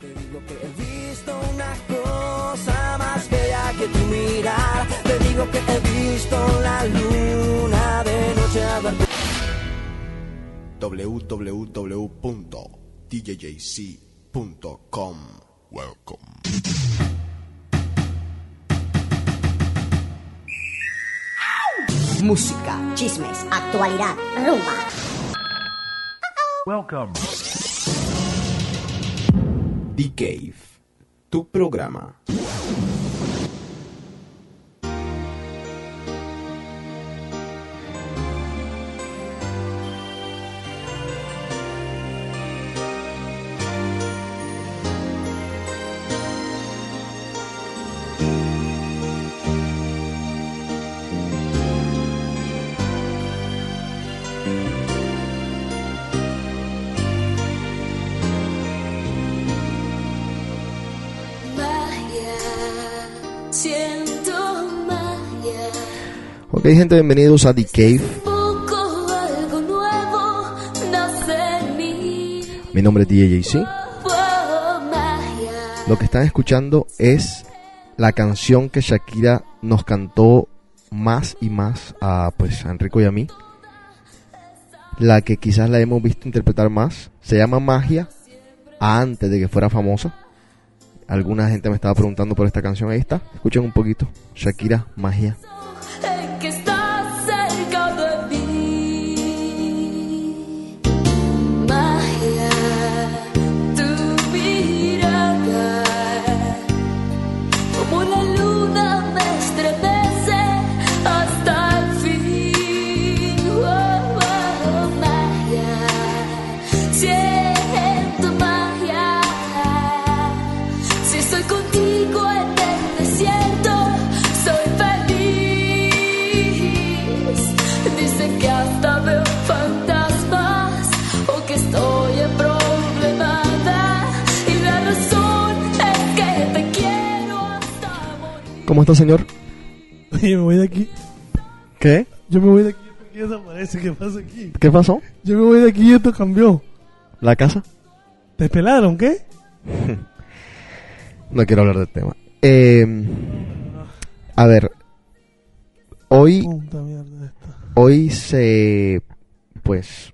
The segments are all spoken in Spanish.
Te digo que he visto una cosa más bella que tu mirar. Te digo que he visto la luna de noche hablar. www.djjc.com Welcome. Música, chismes, actualidad, rumba. Welcome. The Cave, tu programa. Ok, gente, bienvenidos a The Cave. Mi nombre es DJC. Lo que están escuchando es la canción que Shakira nos cantó más y más a, pues, a Enrico y a mí. La que quizás la hemos visto interpretar más. Se llama Magia antes de que fuera famosa. Alguna gente me estaba preguntando por esta canción. Ahí está. Escuchen un poquito. Shakira, Magia. ¿Cómo está, señor? Oye, me voy de aquí. ¿Qué? Yo me voy de aquí porque desaparece. ¿Qué pasa aquí? ¿Qué pasó? Yo me voy de aquí y esto cambió. ¿La casa? ¿Te pelaron? ¿Qué? No quiero hablar del tema. Eh, a ver, hoy, Puta mierda esta. hoy se, pues,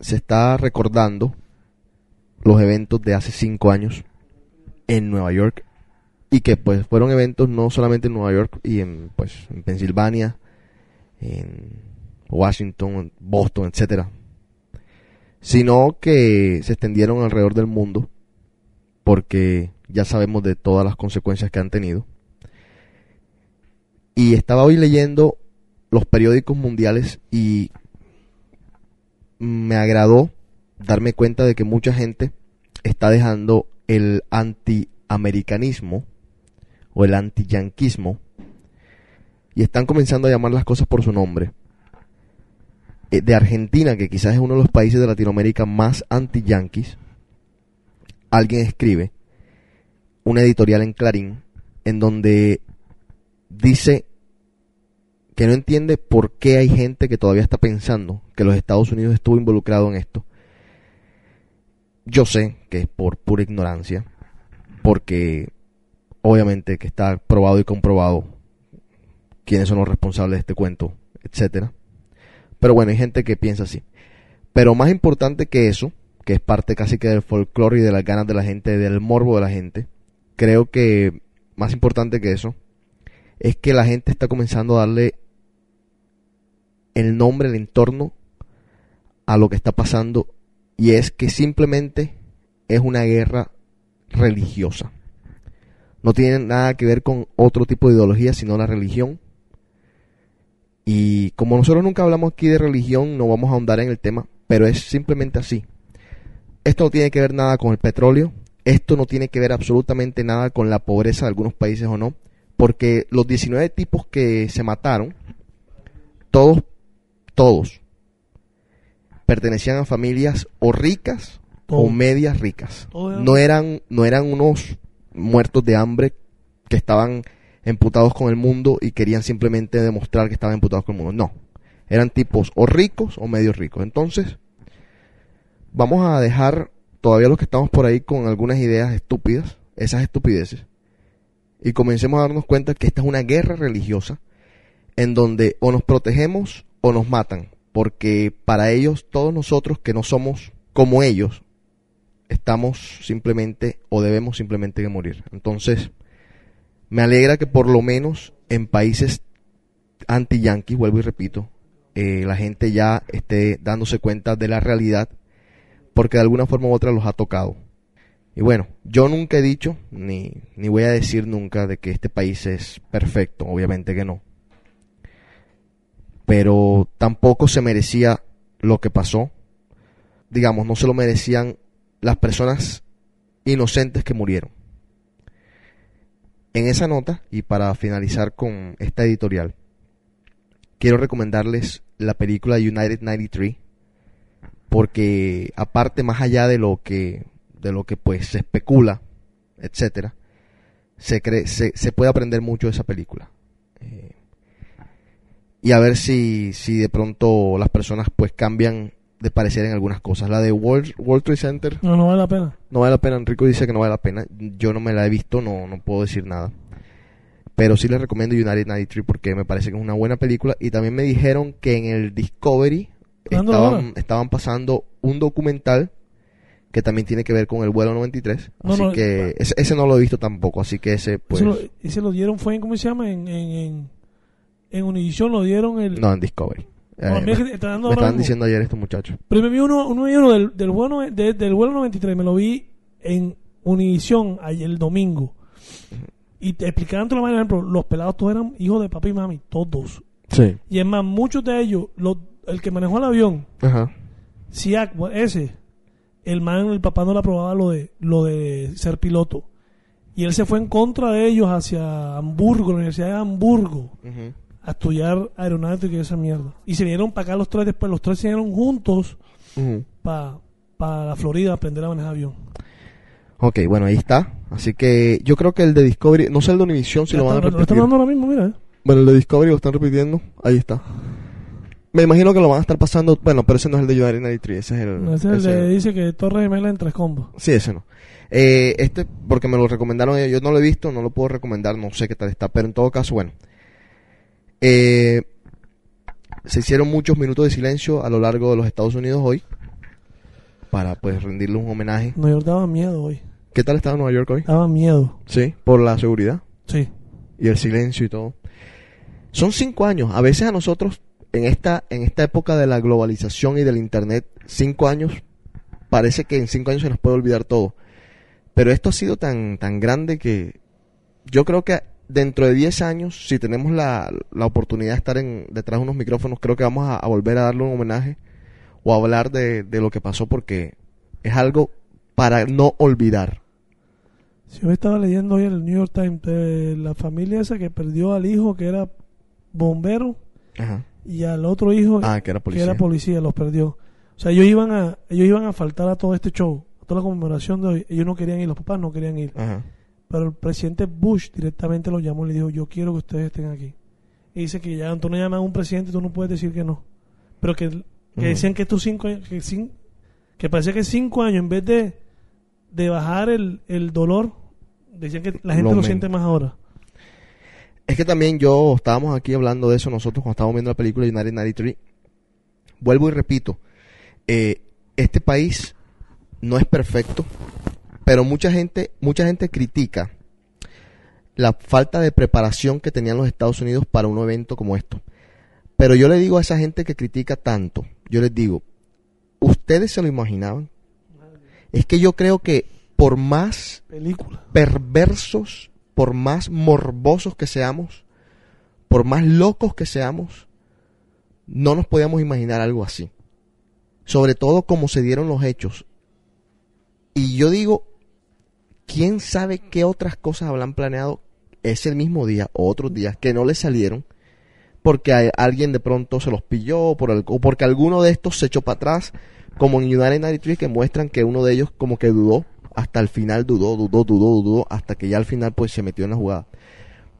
se está recordando los eventos de hace cinco años en Nueva York y que, pues, fueron eventos no solamente en Nueva York y en, pues, en Pensilvania, en Washington, Boston, etcétera, sino que se extendieron alrededor del mundo porque ya sabemos de todas las consecuencias que han tenido. Y estaba hoy leyendo los periódicos mundiales y me agradó darme cuenta de que mucha gente está dejando el antiamericanismo o el antiyanquismo y están comenzando a llamar las cosas por su nombre. Eh, De Argentina, que quizás es uno de los países de Latinoamérica más anti-yanquis, alguien escribe una editorial en Clarín en donde dice que no entiende por qué hay gente que todavía está pensando que los Estados Unidos estuvo involucrado en esto. Yo sé que es por pura ignorancia, porque obviamente que está probado y comprobado quiénes son los responsables de este cuento, etcétera. Pero bueno, hay gente que piensa así. Pero más importante que eso, que es parte casi que del folclore y de las ganas de la gente, del morbo de la gente, creo que más importante que eso es que la gente está comenzando a darle el nombre, el entorno a lo que está pasando y es que simplemente es una guerra religiosa. No tiene nada que ver con otro tipo de ideología, sino la religión. Y como nosotros nunca hablamos aquí de religión, no vamos a ahondar en el tema, pero es simplemente así. Esto no tiene que ver nada con el petróleo, esto no tiene que ver absolutamente nada con la pobreza de algunos países o no, porque los 19 tipos que se mataron, todos, todos, pertenecían a familias o ricas o medias ricas. No eran, no eran unos muertos de hambre que estaban emputados con el mundo y querían simplemente demostrar que estaban emputados con el mundo. No. Eran tipos o ricos o medio ricos. Entonces, vamos a dejar todavía los que estamos por ahí con algunas ideas estúpidas, esas estupideces, y comencemos a darnos cuenta que esta es una guerra religiosa en donde o nos protegemos o nos matan, porque para ellos, todos nosotros que no somos como ellos, estamos simplemente o debemos simplemente que morir. Entonces, me alegra que por lo menos en países anti-yanquis, vuelvo y repito, eh, la gente ya esté dándose cuenta de la realidad porque de alguna forma u otra los ha tocado. Y bueno, yo nunca he dicho, ni, ni voy a decir nunca de que este país es perfecto, obviamente que no. Pero tampoco se merecía lo que pasó. Digamos, no se lo merecían las personas inocentes que murieron. En esa nota, y para finalizar con esta editorial, quiero recomendarles la película United 93 porque aparte más allá de lo que de lo que pues se especula etcétera se cree se, se puede aprender mucho de esa película Eh, y a ver si si de pronto las personas pues cambian de parecer en algunas cosas. La de World, World Trade Center. No, no vale la pena. no vale la pena. Enrico dice que no vale la pena. Yo no me la he visto no no puedo decir nada. Pero sí les recomiendo United 93 porque me parece que es una buena película. Y también me dijeron que en el Discovery ¿Dando estaban, estaban pasando un documental que también tiene que ver con el vuelo 93 No, así no, que ese, ese no lo he visto tampoco así que ese pues Ese lo, ese lo dieron, fue en, ¿cómo se llama? En, en, en, en Univision lo dieron el... no en Discovery Eh, me, está estaban diciendo ayer estos muchachos Pero me vi uno, uno, uno del, del, vuelo, de- del vuelo 93, me lo vi en Univision ayer el domingo. Y te explicaban toda la manera, por ejemplo, los pelados todos eran hijos de papi y mami, todos. sí Y es más, muchos de ellos, los- el que manejó el avión, ajá Siak, ese, el man, el papá no le aprobaba lo de, lo de ser piloto. Y él se fue en contra de ellos hacia Hamburgo, la Universidad de Hamburgo, Ujú. A estudiar aeronáutica y esa mierda. Y se vinieron para acá los tres después, los tres se vinieron juntos Ujú. para la Florida a aprender a manejar avión. ok bueno ahí está así que yo creo que el de Discovery no sé el de Univision si lo van a lo están repetir dando ahora mismo, mira. eh. Bueno, el de Discovery lo están repitiendo. Ahí está. Me imagino que lo van a estar pasando. Bueno, pero ese no es el de United 93. Ese es el. Ese es el ese- de- dice que Torres Gemela en tres combos. Sí, ese no. Eh, este, porque me lo recomendaron. Yo no lo he visto, no lo puedo recomendar. No sé qué tal está. Pero en todo caso, bueno. Eh, se hicieron muchos minutos de silencio a lo largo de los Estados Unidos hoy. Para pues rendirle un homenaje. Nueva York daba miedo hoy. ¿Qué tal estaba Nueva York hoy? Daba miedo. Sí, por la seguridad. Sí. y el silencio y todo. Son cinco años. A veces a nosotros, en esta, en esta época de la globalización y del internet, cinco años, parece que en cinco años se nos puede olvidar todo. Pero esto ha sido tan, tan grande que yo creo que dentro de 10 años, si tenemos la, la oportunidad de estar en, detrás de unos micrófonos, creo que vamos a, a volver a darle un homenaje o a hablar de, de lo que pasó porque es algo para no olvidar. Si yo estaba leyendo hoy en el New York Times de la familia esa que perdió al hijo que era bombero Ajá. y al otro hijo Ah, que era que policía. era policía, los perdió. O sea, ellos iban a ellos iban a faltar a todo este show, a toda la conmemoración de hoy. Ellos no querían ir, los papás no querían ir. Ajá. Pero el presidente Bush directamente los llamó y le dijo, yo quiero que ustedes estén aquí. Y dice que ya tú no llamas a un presidente, tú no puedes decir que no. Pero que, decían que estos cinco años, que, que parecía que cinco años, en vez de, de bajar el, el dolor, decían que la gente Lo lo, siente más ahora. Es que también yo estábamos aquí hablando de eso nosotros cuando estábamos viendo la película United 93. Vuelvo y repito, eh, este país no es perfecto, pero mucha gente, mucha gente critica la falta de preparación que tenían los Estados Unidos para un evento como esto. Pero yo le digo a esa gente que critica tanto, yo les digo, ¿ustedes se lo imaginaban? Es que yo creo que por más Película. perversos, por más morbosos que seamos, por más locos que seamos, no nos podíamos imaginar algo así. Sobre todo como se dieron los hechos. Y yo digo, ¿quién sabe qué otras cosas habrán planeado ese mismo día o otros días que no les salieron? Porque a- alguien de pronto se los pilló o por el- o porque alguno de estos se echó para atrás, como en United 93 que muestran que uno de ellos como que dudó, hasta el final dudó, dudó, dudó, dudó, hasta que ya al final pues se metió en la jugada.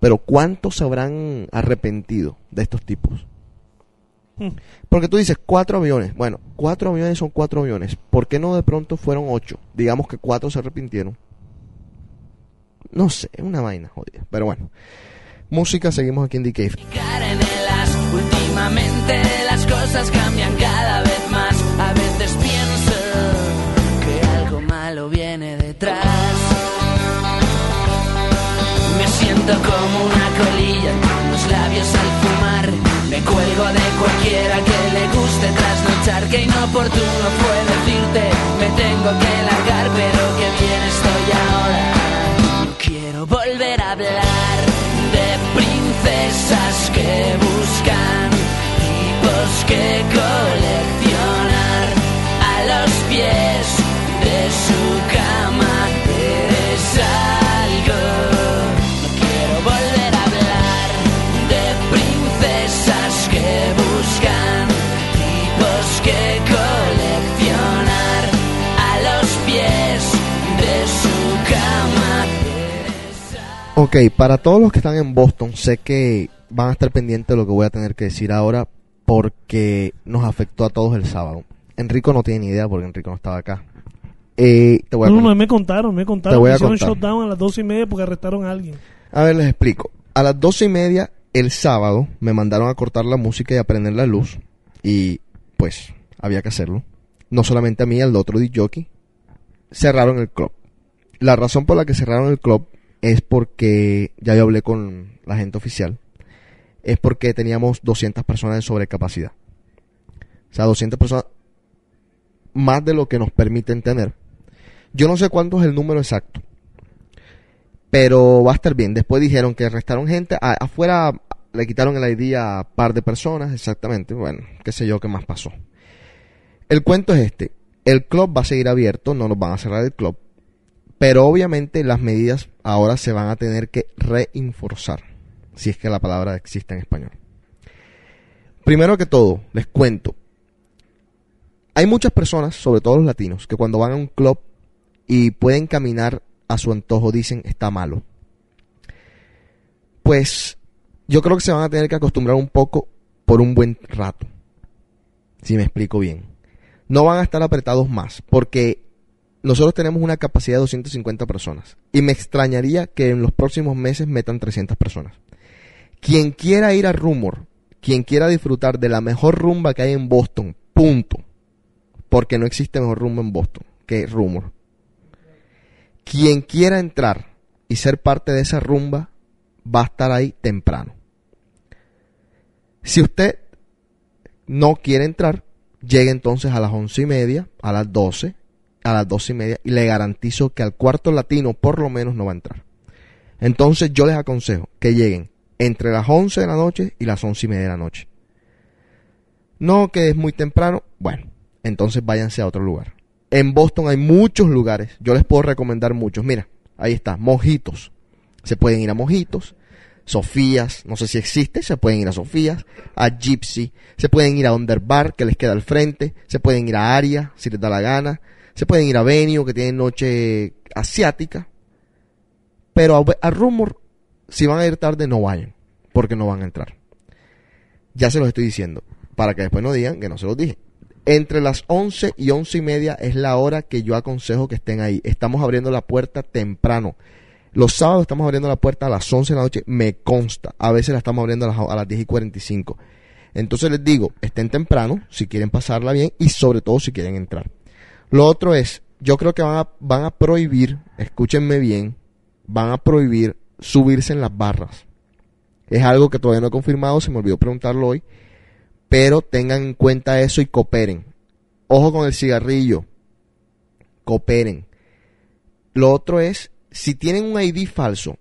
Pero ¿cuántos se habrán arrepentido de estos tipos? Hmm. Porque tú dices cuatro aviones. Bueno, cuatro aviones son cuatro aviones. ¿Por qué no de pronto fueron ocho? Digamos que cuatro se arrepintieron. No sé, una vaina jodida. Pero bueno. Música, seguimos aquí en The Cave. Últimamente las cosas cambian cada vez más. A veces pienso que algo malo viene detrás. Me siento como una colilla con los labios al fumar. Me cuelgo de cualquiera que le guste trasnochar. Que inoportuno fue decirte, me tengo que largar, pero que bien estoy ahora. Volver a hablar de princesas que buscan tipos que coleccionar a los pies de su cama. Ok, para todos los que están en Boston, sé que van a estar pendientes de lo que voy a tener que decir ahora porque nos afectó a todos el sábado. Enrico no tiene ni idea porque Enrico no estaba acá. Eh, te voy a No, no, me contaron, me Te contaron. voy que a hicieron contar. shutdown a las dos y media porque arrestaron a alguien. A ver, les explico. A las doce y media el sábado me mandaron a cortar la música y a prender la luz. Y pues había que hacerlo. No solamente a mí, al otro jockey. Cerraron el club. La razón por la que cerraron el club es porque, ya yo hablé con la gente oficial, es porque teníamos 200 personas de sobrecapacidad. O sea, 200 personas más de lo que nos permiten tener. Yo no sé cuánto es el número exacto pero va a estar bien. Después dijeron que arrestaron gente. Afuera le quitaron el ID a par de personas, exactamente. Bueno, qué sé yo qué más pasó. El cuento es este. El club va a seguir abierto, no nos van a cerrar el club. Pero obviamente las medidas ahora se van a tener que reinforzar. Si es que la palabra existe en español. Primero que todo, les cuento. Hay muchas personas, sobre todo los latinos, que cuando van a un club y pueden caminar a su antojo dicen está malo. Pues yo creo que se van a tener que acostumbrar un poco por un buen rato. Si me explico bien. No van a estar apretados más porque nosotros tenemos una capacidad de 250 personas y me extrañaría que en los próximos meses metan 300 personas. Quien quiera ir a Rumor, quien quiera disfrutar de la mejor rumba que hay en Boston, punto. Porque no existe mejor rumba en Boston que Rumor quien quiera entrar y ser parte de esa rumba va a estar ahí temprano. Si usted no quiere entrar, llegue entonces a las once y media, a las doce, a las doce y media, y le garantizo que al cuarto latino por lo menos no va a entrar. Entonces yo les aconsejo que lleguen entre las once de la noche y las once y media de la noche. No que es muy temprano, bueno, entonces váyanse a otro lugar. En Boston hay muchos lugares. Yo les puedo recomendar muchos. Mira, ahí está. Mojitos. Se pueden ir a Mojitos. Sofías. No sé si existe. Se pueden ir a Sofías. A Gypsy. Se pueden ir a Underbar, que les queda al frente. Se pueden ir a Aria, si les da la gana. Se pueden ir a Venue, que tiene noche asiática. Pero a, a Rumor, si van a ir tarde, no vayan. Porque no van a entrar. Ya se los estoy diciendo. Para que después no digan que no se los dije entre las 11 y 11 y media es la hora que yo aconsejo que estén ahí. Estamos abriendo la puerta temprano. Los sábados estamos abriendo la puerta a las 11 de la noche, me consta. A veces la estamos abriendo a las, a las 10 y 45. Entonces les digo, estén temprano si quieren pasarla bien y sobre todo si quieren entrar. Lo otro es, yo creo que van a, van a prohibir, escúchenme bien, van a prohibir subirse en las barras. Es algo que todavía no he confirmado, se me olvidó preguntarlo hoy pero tengan en cuenta eso y cooperen. Ojo con el cigarrillo. Cooperen. Lo otro es, si tienen un ID falso,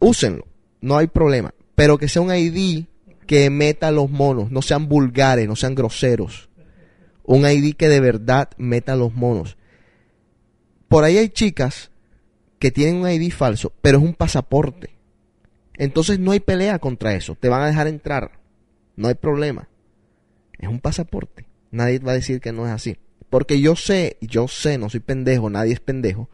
úsenlo. No hay problema. Pero que sea un ID que meta los monos. No sean vulgares, no sean groseros. Un ID que de verdad meta los monos. Por ahí hay chicas que tienen un ID falso, pero es un pasaporte. Entonces no hay pelea contra eso. Te van a dejar entrar. No hay problema. Es un pasaporte. Nadie va a decir que no es así. Porque yo sé, yo sé, no soy pendejo, nadie es pendejo,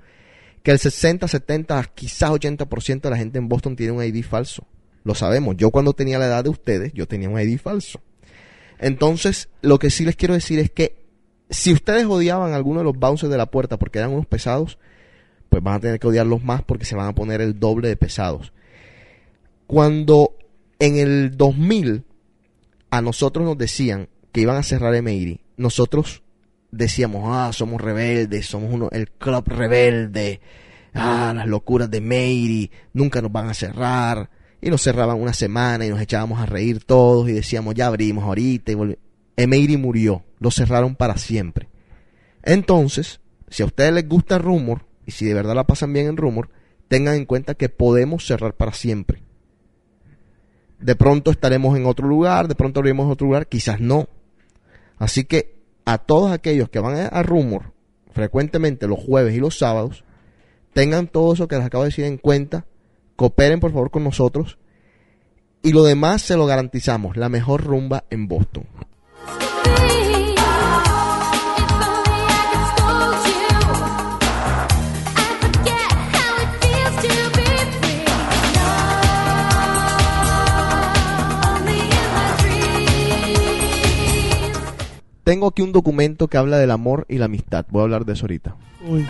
que el 60, 70, quizás 80% de la gente en Boston tiene un ID falso. Lo sabemos. Yo cuando tenía la edad de ustedes, yo tenía un ID falso. Entonces, lo que sí les quiero decir es que si ustedes odiaban a alguno de los bouncers de la puerta porque eran unos pesados, pues van a tener que odiarlos más porque se van a poner el doble de pesados. Cuando en el 2000 a nosotros nos decían que iban a cerrar Emery, nosotros decíamos, ah, somos rebeldes, somos uno, el club rebelde, ah, las locuras de Emery, nunca nos van a cerrar. Y nos cerraban una semana y nos echábamos a reír todos y decíamos, ya abrimos ahorita. Y murió, lo cerraron para siempre. Entonces, si a ustedes les gusta Rumor, y si de verdad la pasan bien en Rumor, tengan en cuenta que podemos cerrar para siempre. De pronto estaremos en otro lugar, de pronto abriremos otro lugar, quizás no. Así que a todos aquellos que van a Rumor frecuentemente los jueves y los sábados, tengan todo eso que les acabo de decir en cuenta, cooperen por favor con nosotros y lo demás se lo garantizamos, la mejor rumba en Boston. Tengo aquí un documento que habla del amor y la amistad, voy a hablar de eso ahorita. Uy.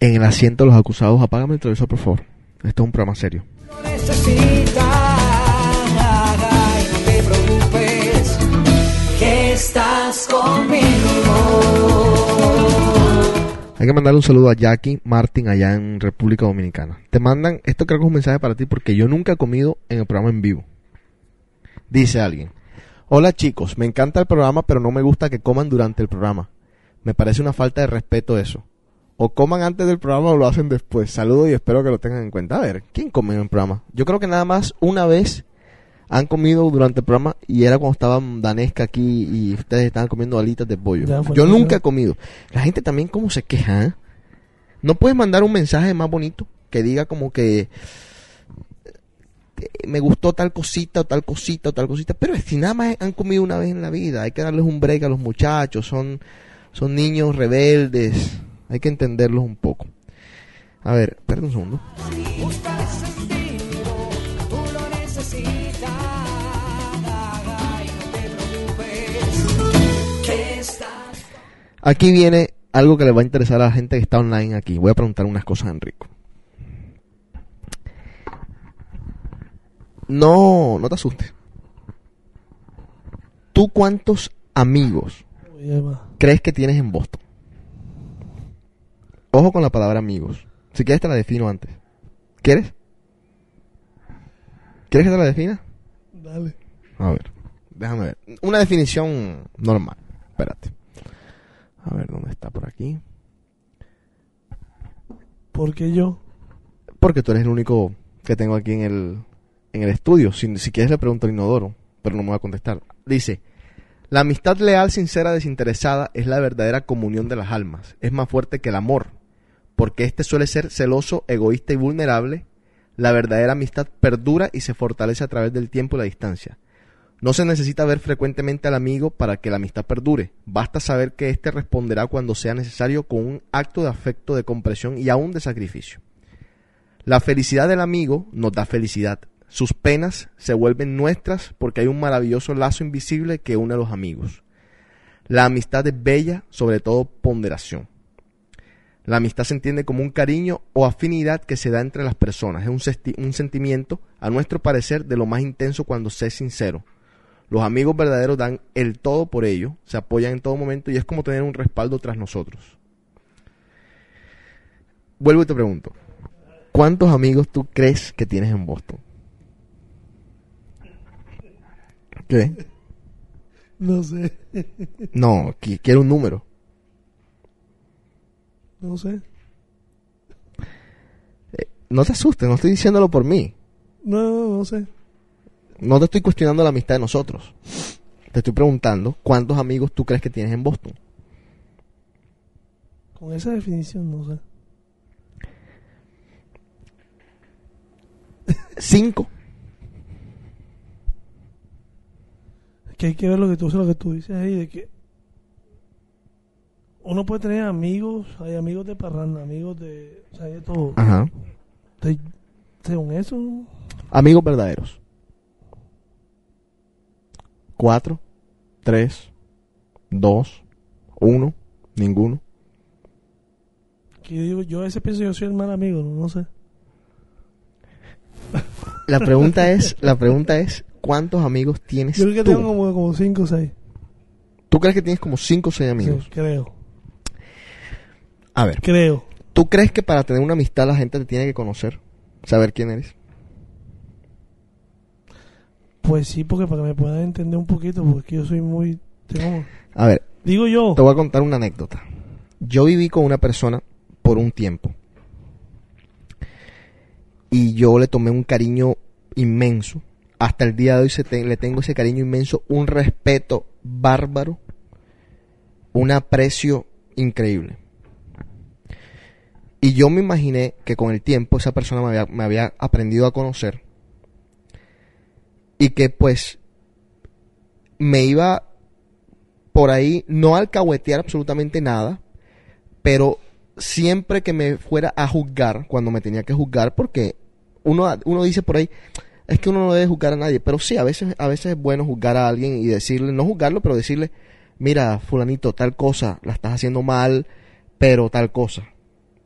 En el asiento de los acusados. Apágame el televisor, por favor. Esto es un programa serio. Hay que mandarle un saludo a Jackie Martin allá en República Dominicana. Te mandan, esto creo que es un mensaje para ti porque yo nunca he comido en el programa en vivo. Dice alguien, hola chicos, me encanta el programa pero no me gusta que coman durante el programa. Me parece una falta de respeto eso. O coman antes del programa o lo hacen después. Saludos y espero que lo tengan en cuenta. A ver, ¿quién come en el programa? Yo creo que nada más una vez han comido durante el programa y era cuando estaba Danesca aquí y ustedes estaban comiendo alitas de pollo. Ya fue Yo nunca he comido. La gente también como se queja. ¿eh? No puedes mandar un mensaje más bonito que diga como que eh, me gustó tal cosita o tal cosita o tal cosita, pero si nada más han comido una vez en la vida, hay que darles un break a los muchachos, son son niños rebeldes, hay que entenderlos un poco. A ver, perdón un segundo. Aquí viene algo que le va a interesar a la gente que está online aquí. Voy a preguntar unas cosas a Enrico. No, no te asustes. ¿Tú cuántos amigos. Crees que tienes en Boston? Ojo con la palabra amigos. Si quieres te la defino antes. ¿Quieres? ¿Quieres que te la defina? Dale. A ver, déjame ver. Una definición normal. Espérate. A ver, ¿dónde está por aquí? Porque yo. Porque tú eres el único que tengo aquí en el, en el estudio. Si, si quieres le pregunto al inodoro, pero no me va a contestar. Dice, la amistad leal, sincera, desinteresada es la verdadera comunión de las almas. Es más fuerte que el amor, porque éste suele ser celoso, egoísta y vulnerable. La verdadera amistad perdura y se fortalece a través del tiempo y la distancia. No se necesita ver frecuentemente al amigo para que la amistad perdure. Basta saber que éste responderá cuando sea necesario con un acto de afecto, de compresión y aún de sacrificio. La felicidad del amigo nos da felicidad. Sus penas se vuelven nuestras porque hay un maravilloso lazo invisible que une a los amigos. La amistad es bella, sobre todo ponderación. La amistad se entiende como un cariño o afinidad que se da entre las personas. Es un, sentimiento, a nuestro parecer, de lo más intenso cuando se es sincero. Los amigos verdaderos dan el todo por ello, se apoyan en todo momento y es como tener un respaldo tras nosotros. Vuelvo y te pregunto, ¿cuántos amigos tú crees que tienes en Boston? ¿Qué? No sé. No, qui- quiero un número. No sé. No te asustes, no estoy diciéndolo por mí. No, no sé. No te estoy cuestionando la amistad de nosotros. Te estoy preguntando cuántos amigos tú crees que tienes en Boston. Con esa definición, no sé. Cinco. Que hay que ver lo que tú, lo que tú dices ahí, de que uno puede tener amigos, hay amigos de parranda, amigos de, o sea, hay de todo. Ajá. De- según eso, Amigos verdaderos. Cuatro, tres, dos, uno, ninguno. que yo digo, yo a veces pienso yo soy el mal amigo, no, No sé. La pregunta es, la pregunta es, ¿cuántos amigos tienes Yo creo que tú? tengo como, como cinco o seis. ¿Tú crees que tienes como cinco o seis amigos? Sí, creo, A ver, creo. ¿tú crees que para tener una amistad la gente te tiene que conocer? Saber quién eres. Pues sí, porque para que me puedan entender un poquito, porque yo soy muy... Tengo, A ver, digo yo, Te voy a contar una anécdota. Yo viví con una persona por un tiempo. Y yo le tomé un cariño inmenso. Hasta el día de hoy le tengo ese cariño inmenso, un respeto bárbaro, un aprecio increíble. Y yo me imaginé que con el tiempo esa persona me había, me había aprendido a conocer. Y que pues me iba por ahí no alcahuetear absolutamente nada, pero siempre que me fuera a juzgar, cuando me tenía que juzgar, porque uno, uno dice por ahí, es que uno no debe juzgar a nadie, pero sí, a veces, a veces es bueno juzgar a alguien y decirle, no juzgarlo, pero decirle, mira, fulanito, tal cosa, la estás haciendo mal, pero tal cosa,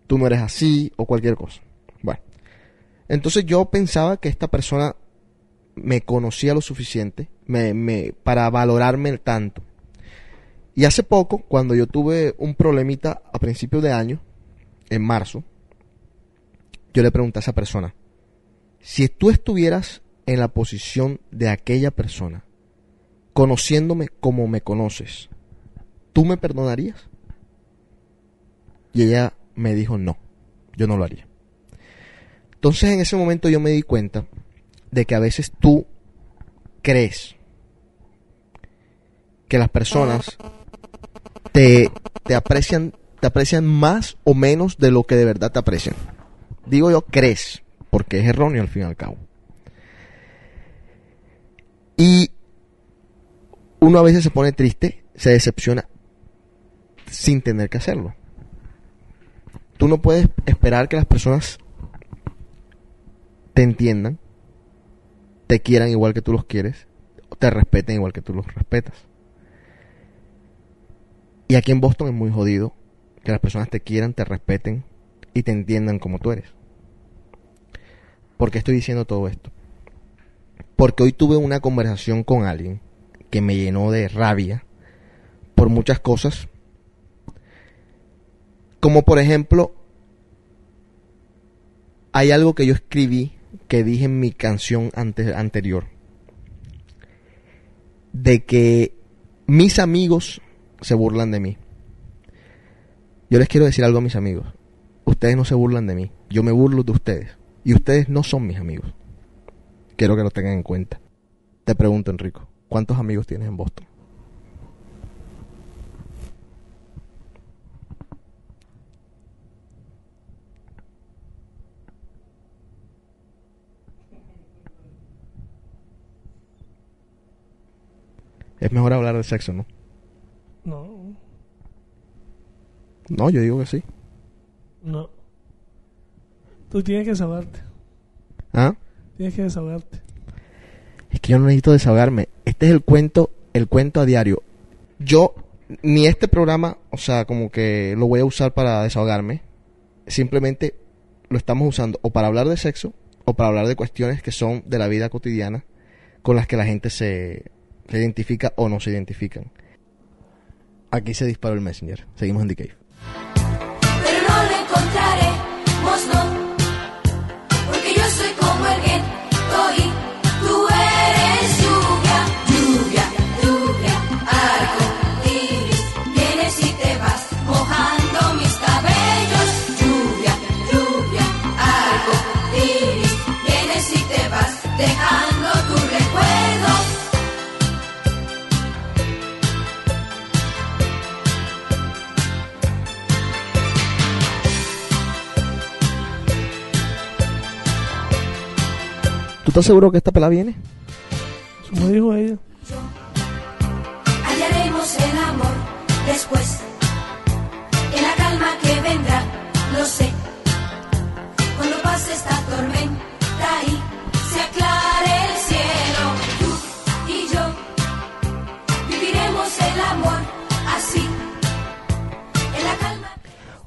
tú no eres así, o cualquier cosa. Bueno, entonces yo pensaba que esta persona me conocía lo suficiente me, me, para valorarme tanto. Y hace poco, cuando yo tuve un problemita a principios de año, en marzo, yo le pregunté a esa persona, si tú estuvieras en la posición de aquella persona, conociéndome como me conoces, ¿tú me perdonarías? Y ella me dijo, no, yo no lo haría. Entonces en ese momento yo me di cuenta de que a veces tú crees que las personas te, te aprecian te aprecian más o menos de lo que de verdad te aprecian. Digo yo crees, porque es erróneo al fin y al cabo. Y uno a veces se pone triste, se decepciona sin tener que hacerlo. Tú no puedes esperar que las personas te entiendan, te quieran igual que tú los quieres, te respeten igual que tú los respetas. Y aquí en Boston es muy jodido que las personas te quieran, te respeten y te entiendan como tú eres. ¿Por qué estoy diciendo todo esto? Porque hoy tuve una conversación con alguien que me llenó de rabia por muchas cosas. Como por ejemplo, hay algo que yo escribí que dije en mi canción ante- anterior. De que mis amigos se burlan de mí. Yo les quiero decir algo a mis amigos. Ustedes no se burlan de mí. Yo me burlo de ustedes. Y ustedes no son mis amigos. Quiero que lo tengan en cuenta. Te pregunto, Enrico, ¿cuántos amigos tienes en Boston? Es mejor hablar de sexo, ¿no? No, No, yo digo que sí. no. Tú tienes que desahogarte. ¿Ah? Tienes que desahogarte. Es que yo no necesito desahogarme. Este es el cuento, el cuento a diario. Yo, ni este programa, o sea, como que lo voy a usar para desahogarme. Simplemente lo estamos usando o para hablar de sexo o para hablar de cuestiones que son de la vida cotidiana con las que la gente se, se identifica o no se identifican. Aquí se disparó el Messenger. Seguimos en The Cave. ¿Tú estás seguro que esta pela viene? Eso me dijo ella. Hallaremos el amor después,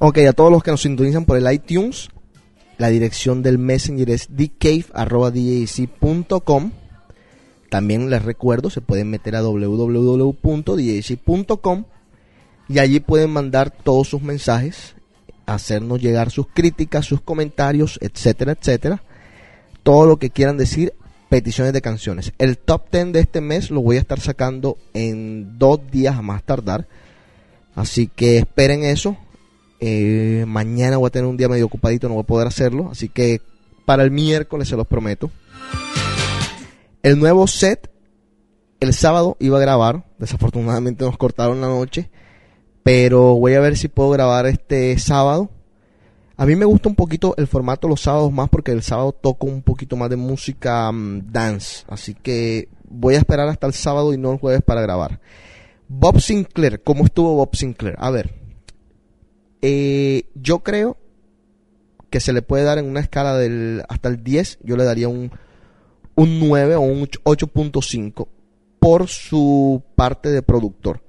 Ok, a todos los que nos sintonizan por el iTunes, la dirección del Messenger es dcave.com. También les recuerdo, se pueden meter a www.djc.com y allí pueden mandar todos sus mensajes, hacernos llegar sus críticas, sus comentarios, etcétera, etcétera. Todo lo que quieran decir, peticiones de canciones. El top 10 de este mes lo voy a estar sacando en dos días a más tardar. Así que esperen eso. Eh, mañana voy a tener un día medio ocupadito, no voy a poder hacerlo. Así que para el miércoles se los prometo. El nuevo set, el sábado iba a grabar. Desafortunadamente nos cortaron la noche. Pero voy a ver si puedo grabar este sábado. A mí me gusta un poquito el formato los sábados más porque el sábado toco un poquito más de música mm, dance. Así que voy a esperar hasta el sábado y no el jueves para grabar. Bob Sinclair, ¿cómo estuvo Bob Sinclair? A ver, eh, yo creo que se le puede dar en una escala del hasta el 10, yo le daría un, un 9 o un 8.5 por su parte de productor.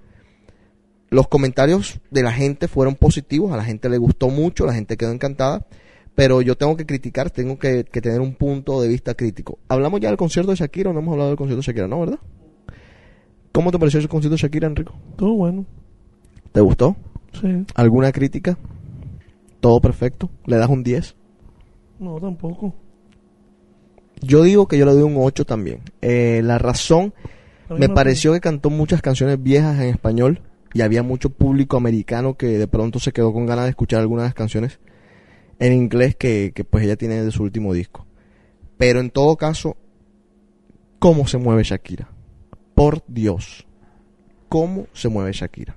Los comentarios de la gente fueron positivos, a la gente le gustó mucho, la gente quedó encantada, pero yo tengo que criticar, tengo que, que tener un punto de vista crítico. Hablamos ya del concierto de Shakira o no hemos hablado del concierto de Shakira, ¿no? ¿Verdad? ¿Cómo te pareció ese concierto de Shakira, Enrico? Todo bueno. ¿Te gustó? Sí. ¿Alguna crítica? ¿Todo perfecto? ¿Le das un 10? No, tampoco. Yo digo que yo le doy un 8 también. Eh, la razón, me pareció que cantó muchas canciones viejas en español y había mucho público americano que de pronto se quedó con ganas de escuchar algunas de las canciones en inglés que, que pues ella tiene de su último disco. Pero en todo caso, ¿cómo se mueve Shakira? Por Dios, ¿cómo se mueve Shakira?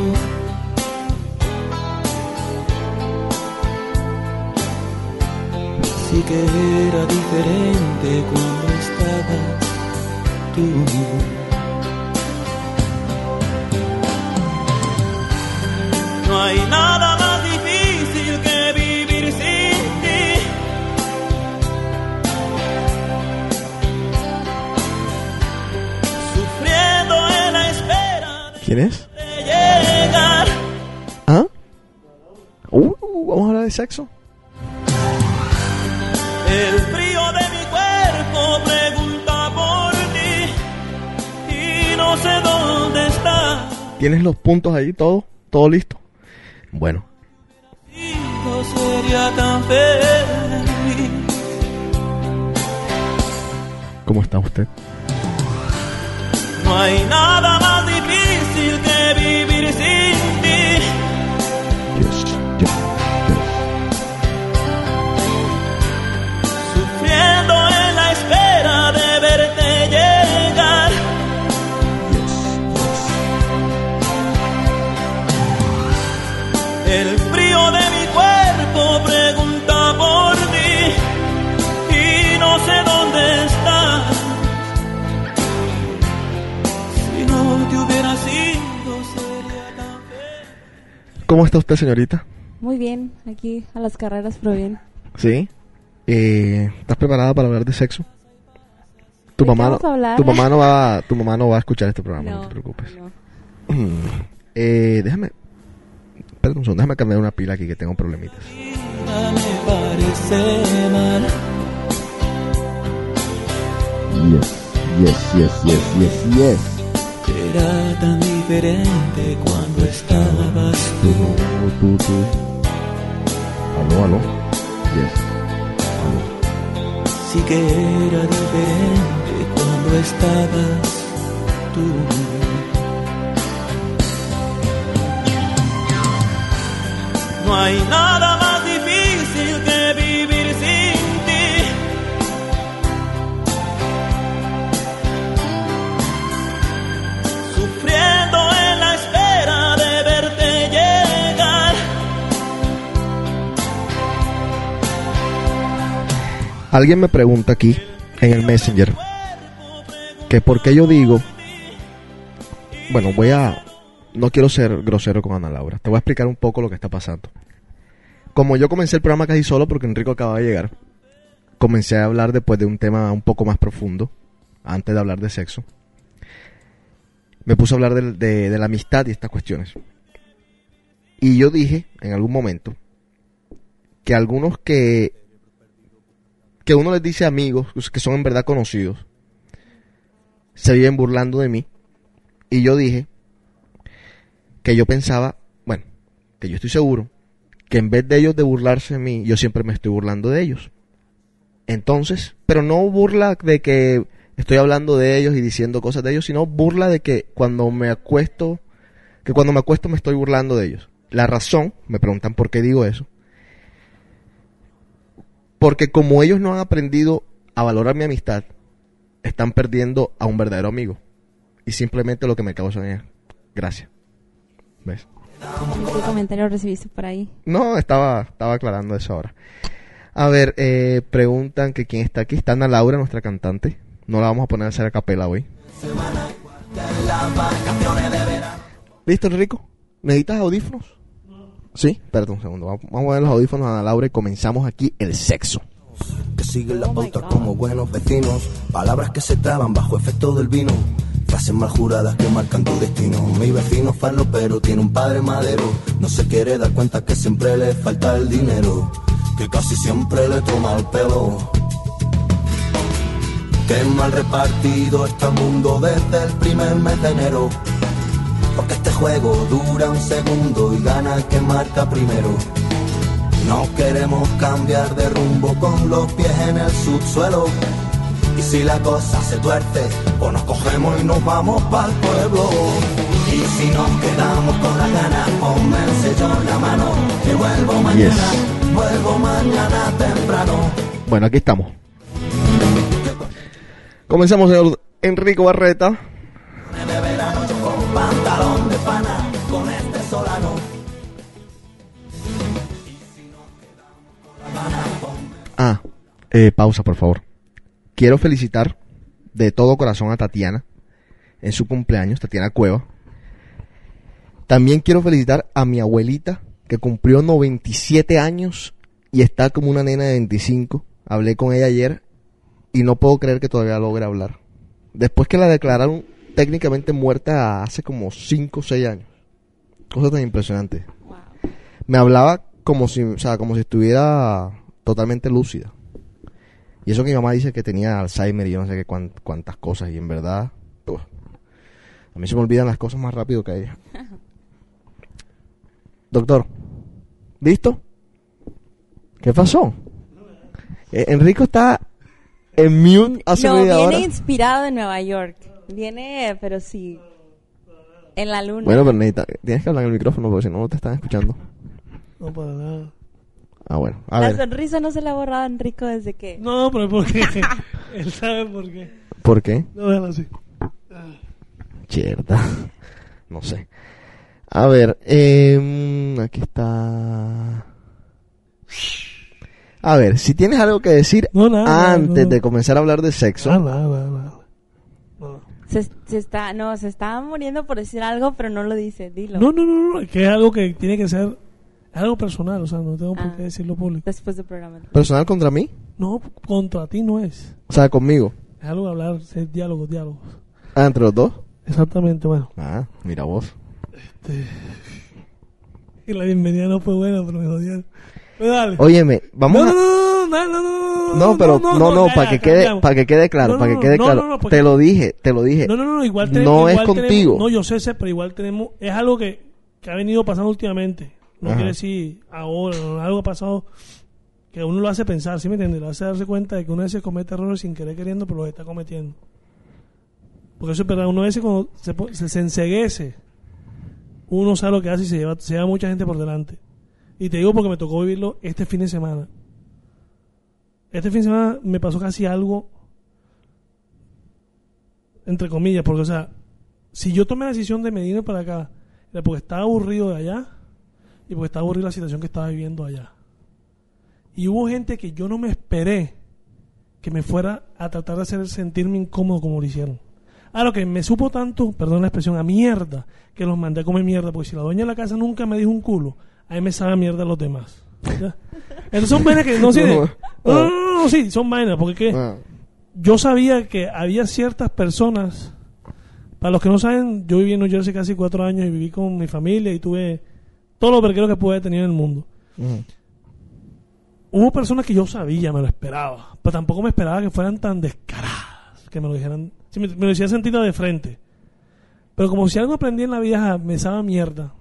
Sí que era diferente cuando estabas tú. No hay nada más difícil que vivir sin ti. Sufriendo en la espera ¿Quién es? de llegar. ¿Ah? Uh, vamos a hablar de sexo. El frío de mi cuerpo pregunta por ti y no sé dónde está. ¿Tienes los puntos ahí, todo? ¿Todo listo? Bueno, sería tan feliz. ¿cómo está usted? No hay nada ¿Cómo está usted, señorita? Muy bien, aquí a las carreras, pero bien. ¿Sí? Eh, ¿Estás preparada para hablar de sexo? Tu ¿De qué mamá, no, vamos a hablar? tu mamá no va, tu mamá no va a escuchar este programa, no, No, te preocupes. no. Eh, déjame, espérate un segundo, déjame cambiar una pila aquí que tengo problemitas. Vida me parece mal. Yes, yes, yes, yes, yes, yes. Diferente cuando estabas tú. Tú, tú, tú. Aló, aló. Yes. Aló. Sí que era diferente cuando estabas tú. No hay nada más Alguien me pregunta aquí en el Messenger que por qué yo digo, bueno, voy a, no quiero ser grosero con Ana Laura, te voy a explicar un poco lo que está pasando. Como yo comencé el programa casi solo porque Enrico acaba de llegar, comencé a hablar después de un tema un poco más profundo, antes de hablar de sexo. Me puse a hablar del- de, de la amistad y estas cuestiones. Y yo dije en algún momento que algunos que que uno les dice amigos que son en verdad conocidos se viven burlando de mí. Y yo dije que yo pensaba bueno que yo estoy seguro que en vez de ellos de burlarse de mí yo siempre me estoy burlando de ellos. Entonces pero no burla de que estoy hablando de ellos y diciendo cosas de ellos sino burla de que cuando me acuesto que cuando me acuesto me estoy burlando de ellos. La razón me preguntan por qué digo eso porque como ellos no han aprendido a valorar mi amistad, están perdiendo a un verdadero amigo. Y simplemente lo que me causa es gracias. ¿Ves? ¿Qué comentario recibiste por ahí? No, estaba, estaba aclarando eso ahora. A ver, eh, preguntan que quién está aquí. Está Ana Laura, nuestra cantante. No la vamos a poner a hacer a capela hoy. ¿Listo, Enrico? ¿Necesitas audífonos? Sí, espérate un segundo. Vamos a poner los audífonos a Ana Laura y comenzamos aquí el sexo. que siguen la pauta como buenos vecinos. Palabras que se traban bajo efecto del vino. Frases mal juradas que marcan tu destino. Mi vecino farlo, pero tiene un padre madero. No se quiere dar cuenta que siempre le falta el dinero. Que casi siempre le toma el pelo. Qué mal repartido está el mundo desde el primer mes de enero. Juego dura un segundo y gana el que marca primero. No queremos cambiar de rumbo con los pies en el subsuelo. Y si la cosa se tuerce, pues nos cogemos y nos vamos para el pueblo. Y si nos quedamos con la gana, ponme el sello en la mano. Que vuelvo mañana, vuelvo mañana temprano. Bueno, aquí estamos. Comenzamos, señor Enrico Barreta. Eh, pausa, por favor. Quiero felicitar de todo corazón a Tatiana en su cumpleaños, Tatiana Cueva. También quiero felicitar a mi abuelita, que cumplió 97 años y está como una nena de 25. Hablé con ella ayer y no puedo creer que todavía logre hablar. Después que la declararon técnicamente muerta hace como 5 o 6 años. Cosa tan impresionante. Me hablaba como si, o sea, como si estuviera totalmente lúcida. Y eso que mi mamá dice que tenía Alzheimer y yo no sé qué cuán- cuántas cosas. Y en verdad, uf, a mí se me olvidan las cosas más rápido que a ella. Doctor, ¿listo? ¿Qué pasó? Eh, Enrico está en mute hace no, media viene hora. inspirado de Nueva York. Viene, pero sí, en la luna. Bueno, pero necesita, tienes que hablar en el micrófono porque si no, no te están escuchando. No, para nada. Ah, bueno. A la ver, sonrisa no se la ha borrado a Enrico desde que... No, pero ¿por qué? Él sabe por qué. ¿por qué? No, déjalo así. Cierta. No sé. A ver, em, aquí está. A ver, si tienes algo que decir No, nada, antes no. de comenzar a hablar de sexo. Nada, nada, nada. No. Se, se está, no, se está muriendo por decir algo, pero no lo dice, dilo. No, no, no, no, que es algo que tiene que ser es algo personal, o sea, no tengo por Ah. qué decirlo público. Después del programa. ¿Personal contra mí? No, contra ti no es. O sea, conmigo. Es algo de hablar, es diálogos, diálogos. Ah, entre los dos. Exactamente, bueno. Ah, mira vos. Y la bienvenida no fue buena, pero me jodieron. Pues dale. Óyeme, vamos no, a. no, no, no, no, no, No, pero no, no, ya, para ya, que quede, para que quede claro, No, para no, que quede no, claro. no, no, porque- Te lo dije, te lo dije. No, no, no, igual tenemos. No es igual contigo. tenemos- no, yo sé, sé, pero igual tenemos. Es algo que, que ha venido pasando últimamente. No Ajá. quiere decir ahora, algo ha pasado que uno lo hace pensar, ¿sí me entiendes? Lo hace darse cuenta de que uno a veces comete errores sin querer queriendo, pero los está cometiendo. Porque eso es verdad, uno a veces cuando se, se, se enceguece, uno sabe lo que hace y se lleva, se lleva mucha gente por delante. Y te digo porque me tocó vivirlo este fin de semana. Este fin de semana me pasó casi algo, entre comillas, porque, o sea, si yo tomé la decisión de venirme para acá, era porque estaba aburrido de allá y porque estaba aburrido de la situación que estaba viviendo allá. Y hubo gente que yo no me esperé que me fuera a tratar de hacer sentirme incómodo como lo hicieron. A lo que me supo tanto, perdón la expresión, a mierda, que los mandé a comer mierda, porque si la dueña de la casa nunca me dijo un culo, a mí me sabe a mierda a los demás. Entonces son vainas que no, sí, no, no, no, no, sí, son vainas, porque ¿qué? Yo sabía que había ciertas personas, para los que no saben, yo viví en New Jersey casi cuatro años y viví con mi familia y tuve todos los vergueros que haber tenido en el mundo. Hubo personas que yo sabía, me lo esperaba, pero tampoco me esperaba que fueran tan descaradas, que me lo dijeran, si me, me lo decía sentido de frente. Pero como si algo aprendí en la vida, me sabe mierda.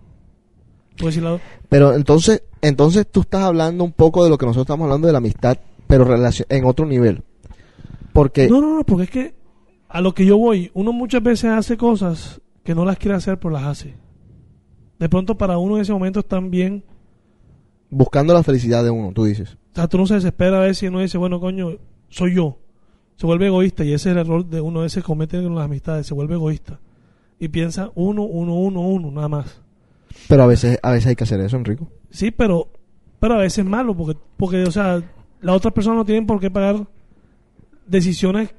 Pero entonces, entonces tú estás hablando un poco de lo que nosotros estamos hablando de la amistad, pero en otro nivel. Porque No, no, no, porque es que a lo que yo voy, uno muchas veces hace cosas que no las quiere hacer, pero las hace. De pronto para uno en ese momento están bien. buscando la felicidad de uno, tú dices. O sea, tú no se desespera a ver si uno dice, bueno, coño, soy yo. Se vuelve egoísta y ese es el error de uno, ese comete en las amistades, se vuelve egoísta. Y piensa uno, uno, uno, uno, nada más. Pero a veces, a veces hay que hacer eso, Enrico. Sí, pero, pero a veces es malo, porque, porque, o sea, las otras personas no tienen por qué pagar decisiones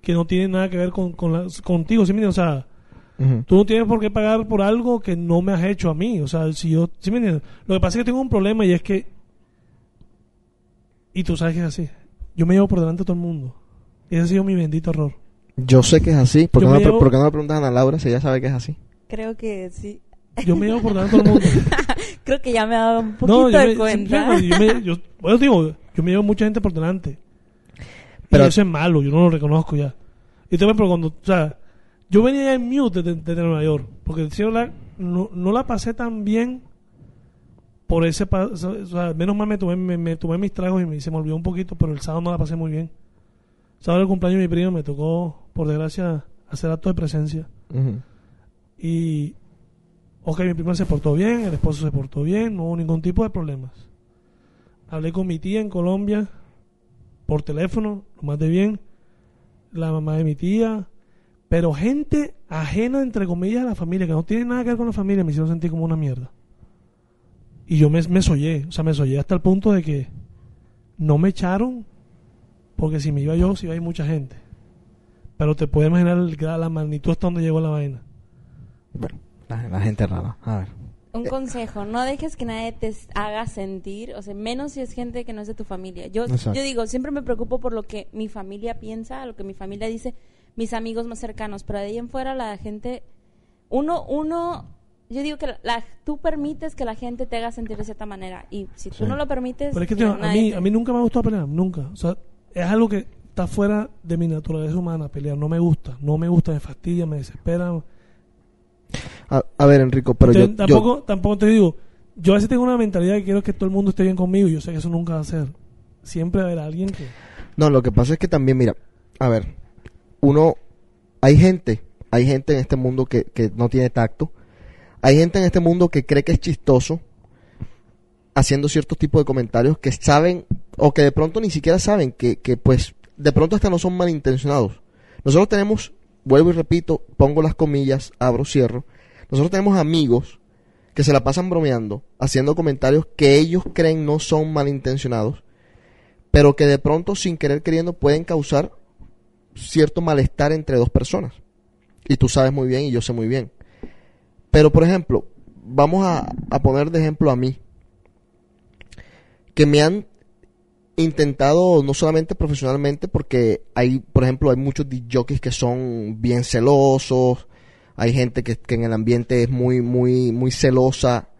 que no tienen nada que ver con, con las- contigo, ¿sí? O sea, Ujú. tú no tienes por qué pagar por algo que no me has hecho a mí. O sea, si yo, ¿sí me entiendes? Lo que pasa es que tengo un problema y es que, y tú sabes que es así, yo me llevo por delante a todo el mundo. Y ese ha sido mi bendito error. Yo sé que es así. ¿Por qué no, llevo- por qué no le preguntas a Ana Laura si ella sabe que es así? Creo que sí. Yo me llevo por delante a todo el mundo. Creo que ya me he dado un poquito no, yo de me, cuenta. sí, yo me- yo- bueno, digo, yo me llevo mucha gente por delante. Pero- y eso es malo, yo no lo reconozco ya. Y también, pero cuando, o sea, yo venía ya en mute desde, desde Nueva York, porque la- no, no la pasé tan bien por ese, o sea, menos mal me tomé, me, me tomé mis tragos y me, se me olvidó un poquito, pero el sábado no la pasé muy bien. El sábado del cumpleaños de mi primo me tocó, por desgracia, hacer acto de presencia. Y, ok, mi prima se portó bien, el esposo se portó bien, no hubo ningún tipo de problemas. Hablé con mi tía en Colombia por teléfono, lo más de bien, la mamá de mi tía, pero gente ajena, entre comillas, a la familia, que no tiene nada que ver con la familia, me hicieron sentir como una mierda. Y yo me, me soñé, o sea, me soñé hasta el punto de que no me echaron, porque si me iba yo, si iba a ir mucha gente. Pero te puedes imaginar el la magnitud hasta donde llegó la vaina. Bueno, la, la gente rara. A ver. Un consejo, no dejes que nadie te haga sentir, o sea, menos si es gente que no es de tu familia. Yo, Exacto. yo digo, siempre me preocupo por lo que mi familia piensa, lo que mi familia dice, mis amigos más cercanos, pero de ahí en fuera la gente, uno, uno, yo digo que la, tú permites que la gente te haga sentir de cierta manera y si tú Sí. no lo permites, Pero es que mira, tío, a mí, te- a mí nunca me ha gustado pelear, nunca. O sea, es algo que está fuera de mi naturaleza humana pelear. No me gusta, no me gusta, me fastidia, me desespera. A, a ver, Enrico, pero yo, Entonces, yo- tampoco, tampoco te digo, yo a veces tengo una mentalidad que quiero que todo el mundo esté bien conmigo y yo sé que eso nunca va a ser. Siempre va a haber alguien que... No, lo que pasa es que también, mira, a ver, uno, hay gente, hay gente en este mundo que, que no tiene tacto, hay gente en este mundo que cree que es chistoso haciendo ciertos tipos de comentarios que saben, o que de pronto ni siquiera saben, que, que pues de pronto hasta no son malintencionados. Nosotros tenemos, vuelvo y repito, pongo las comillas, abro, cierro, nosotros tenemos amigos que se la pasan bromeando, haciendo comentarios que ellos creen no son malintencionados, pero que de pronto sin querer queriendo pueden causar cierto malestar entre dos personas. Y tú sabes muy bien y yo sé muy bien. Pero por ejemplo, vamos a, a poner de ejemplo a mí, que me han intentado no solamente profesionalmente, porque hay, por ejemplo, hay muchos jockeys que son bien celosos, hay gente que, que en el ambiente es muy, muy, muy celosa,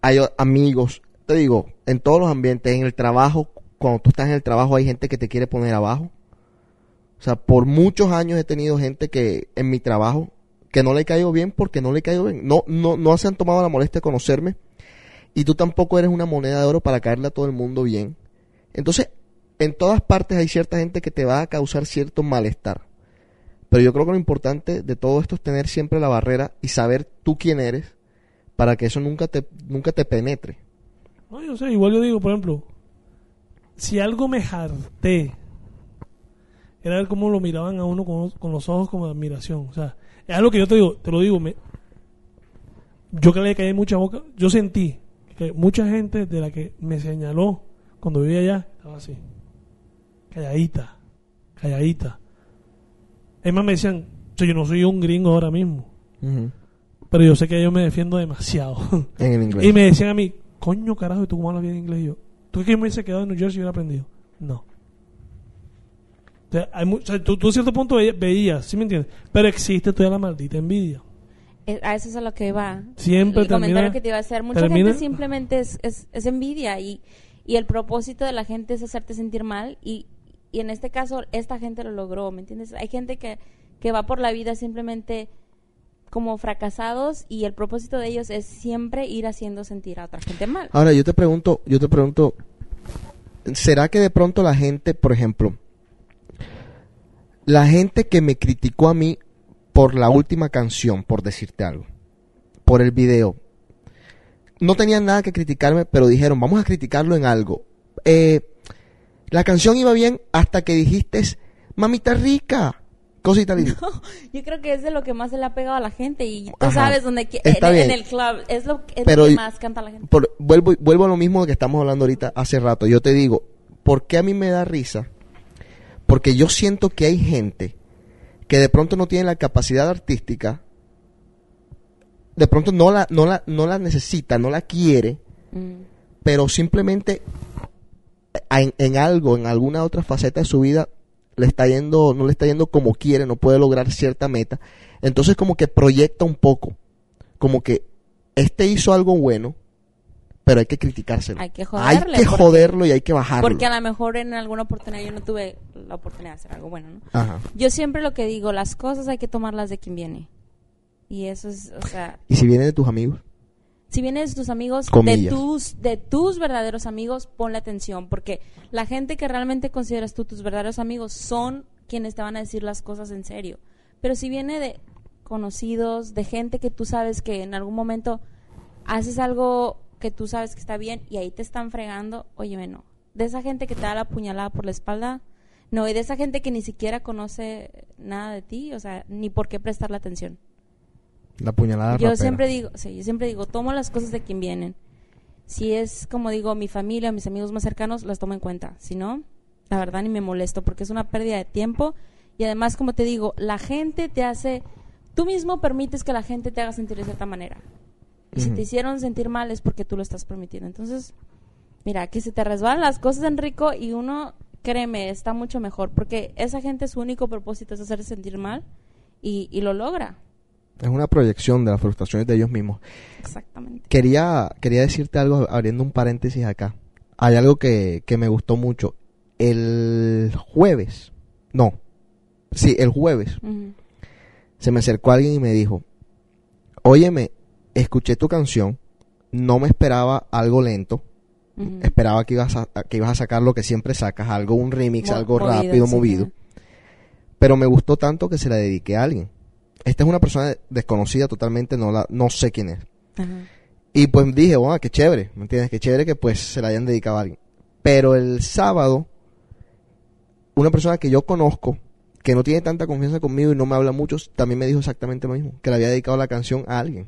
hay amigos, te digo, en todos los ambientes, en el trabajo, cuando tú estás en el trabajo hay gente que te quiere poner abajo. O sea, por muchos años he tenido gente que en mi trabajo que no le caigo bien porque no le caigo bien. No, no, no se han tomado la molestia de conocerme y tú tampoco eres una moneda de oro para caerle a todo el mundo bien. Entonces, en todas partes hay cierta gente que te va a causar cierto malestar. Pero yo creo que lo importante de todo esto es tener siempre la barrera y saber tú quién eres para que eso nunca te, nunca te penetre. No, yo sé, igual yo digo, por ejemplo, si algo me harté, era ver cómo lo miraban a uno con, con los ojos como de admiración. O sea, es algo que yo te digo, te lo digo, me, yo que le caí mucha boca, yo sentí que mucha gente de la que me señaló cuando vivía allá estaba así, calladita, calladita. Es más, me decían, "Che, yo no soy un gringo ahora mismo, pero yo sé que yo me defiendo demasiado. En el inglés. Y me decían a mí, coño carajo, ¿y tú cómo hablas bien inglés? Y yo, ¿tú yo me hubiese quedado en New Jersey y hubiera aprendido? No. O sea, hay mu- o sea, tú, tú a cierto punto veía- veías, ¿sí me entiendes? Pero existe todavía la maldita envidia. Eh, A eso es a lo que va. Siempre el comentario que te iba a hacer. Mucha termina- gente simplemente es, es, es envidia y, y el propósito de la gente es hacerte sentir mal y, y en este caso esta gente lo logró, ¿me entiendes? Hay gente que, que va por la vida simplemente como fracasados y el propósito de ellos es siempre ir haciendo sentir a otra gente mal. Ahora yo te pregunto, yo te pregunto, ¿será que de pronto la gente, por ejemplo, la gente que me criticó a mí por la última canción, por decirte algo, por el video, no tenían nada que criticarme, pero dijeron, vamos a criticarlo en algo. Eh, la canción iba bien hasta que dijiste, mamita rica, cosita linda. Yo creo que es de lo que más se le ha pegado a la gente y tú Ajá. sabes donde qui- Está en, bien. en el club es lo, es lo que más canta la gente. por- vuelvo, vuelvo a lo mismo que estamos hablando ahorita hace rato. Yo te digo, ¿por qué a mí me da risa? Porque yo siento que hay gente que de pronto no tiene la capacidad artística, de pronto no la, no la, no la necesita, no la quiere, Mm. pero simplemente en, en algo, en alguna otra faceta de su vida, le está yendo, no le está yendo como quiere, no puede lograr cierta meta. Entonces como que proyecta un poco, como que este hizo algo bueno, pero hay que criticárselo. Hay que Hay joderle, que joderlo y hay que bajarlo. Porque a lo mejor en alguna oportunidad yo no tuve la oportunidad de hacer algo bueno, ¿no? Ajá. Yo siempre lo que digo, las cosas hay que tomarlas de quien viene. Y eso es, o sea, Y si viene de tus amigos, si vienes de tus amigos, de tus, de tus verdaderos amigos, ponle atención, porque la gente que realmente consideras tú tus verdaderos amigos son quienes te van a decir las cosas en serio. Pero si viene de conocidos, de gente que tú sabes que en algún momento haces algo que tú sabes que está bien y ahí te están fregando, óyeme, no. De esa gente que te da la puñalada por la espalda, no, y de esa gente que ni siquiera conoce nada de ti, o sea, ni por qué prestarle atención. la puñalada Yo rapera. siempre digo, sí, yo siempre digo, tomo las cosas de quien vienen. Si es, como digo, mi familia, mis amigos más cercanos, las tomo en cuenta. Si no, la verdad ni me molesto porque es una pérdida de tiempo. Y además, como te digo, la gente te hace, tú mismo permites que la gente te haga sentir de cierta manera. Y si te hicieron sentir mal es porque tú lo estás permitiendo. Entonces, mira, que se te resbalan las cosas, Enrico, y uno, créeme, está mucho mejor. Porque esa gente su único propósito es hacer sentir mal y, y lo logra. Es una proyección de las frustraciones de ellos mismos. Exactamente. Quería, quería decirte algo abriendo un paréntesis acá. Hay algo que, que me gustó mucho. el jueves, no, sí, el jueves, se me acercó alguien y me dijo, óyeme, escuché tu canción, no me esperaba algo lento, esperaba que ibas a, que ibas a sacar lo que siempre sacas, algo, un remix, Mo- algo movido, rápido, sí, movido, pero me gustó tanto que se la dediqué a alguien. Esta es una persona desconocida totalmente, no, la, no sé quién es. Y pues dije, wow, qué chévere, ¿me entiendes? Qué chévere que pues se la hayan dedicado a alguien. Pero el sábado, una persona que yo conozco, que no tiene tanta confianza conmigo y no me habla mucho, también me dijo exactamente lo mismo, que le había dedicado la canción a alguien.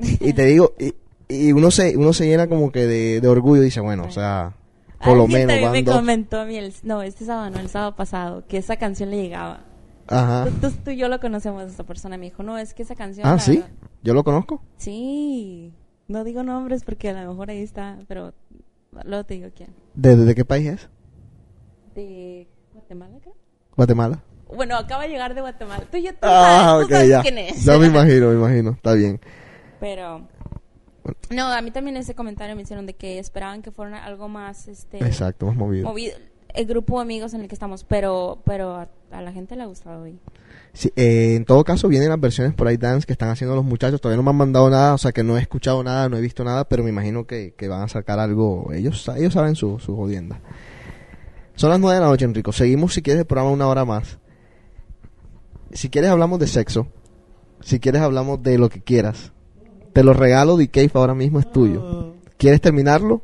Y te digo, y, y uno se uno se llena como que de, de orgullo y dice, bueno, o sea, por lo menos van me dos. comentó a mí, el, no, este sábado, no, el sábado pasado, que esa canción le llegaba. Ajá. Tú, tú- tú y yo lo conocemos, esa persona me dijo, no, es que esa canción... Ah, ¿sí? ¿Yo lo conozco? Sí, no digo nombres porque a lo mejor ahí está, pero luego te digo quién. ¿De, de qué país es? ¿De Guatemala, creo? ¿Guatemala? Bueno, acaba de llegar de Guatemala. Tú ya tú Ah, sabes, tú ok, sabes ya. quién es. Ya me imagino, me imagino. Está bien. Pero... No, a mí también ese comentario me hicieron de que esperaban que fuera algo más, este... Exacto, más movido. movido. El grupo de amigos en el que estamos, pero pero a, a la gente le ha gustado hoy. Sí, eh, en todo caso, vienen las versiones por ahí dance que están haciendo los muchachos. Todavía no me han mandado nada, o sea que no he escuchado nada, no he visto nada, pero me imagino que, que van a sacar algo. Ellos, ellos saben su, su jodienda. Son las nueve de la noche, Enrico. Seguimos si quieres el programa una hora más. Si quieres hablamos de sexo. Si quieres hablamos de lo que quieras. Te lo regalo, de Cave ahora mismo es tuyo. ¿Quieres terminarlo?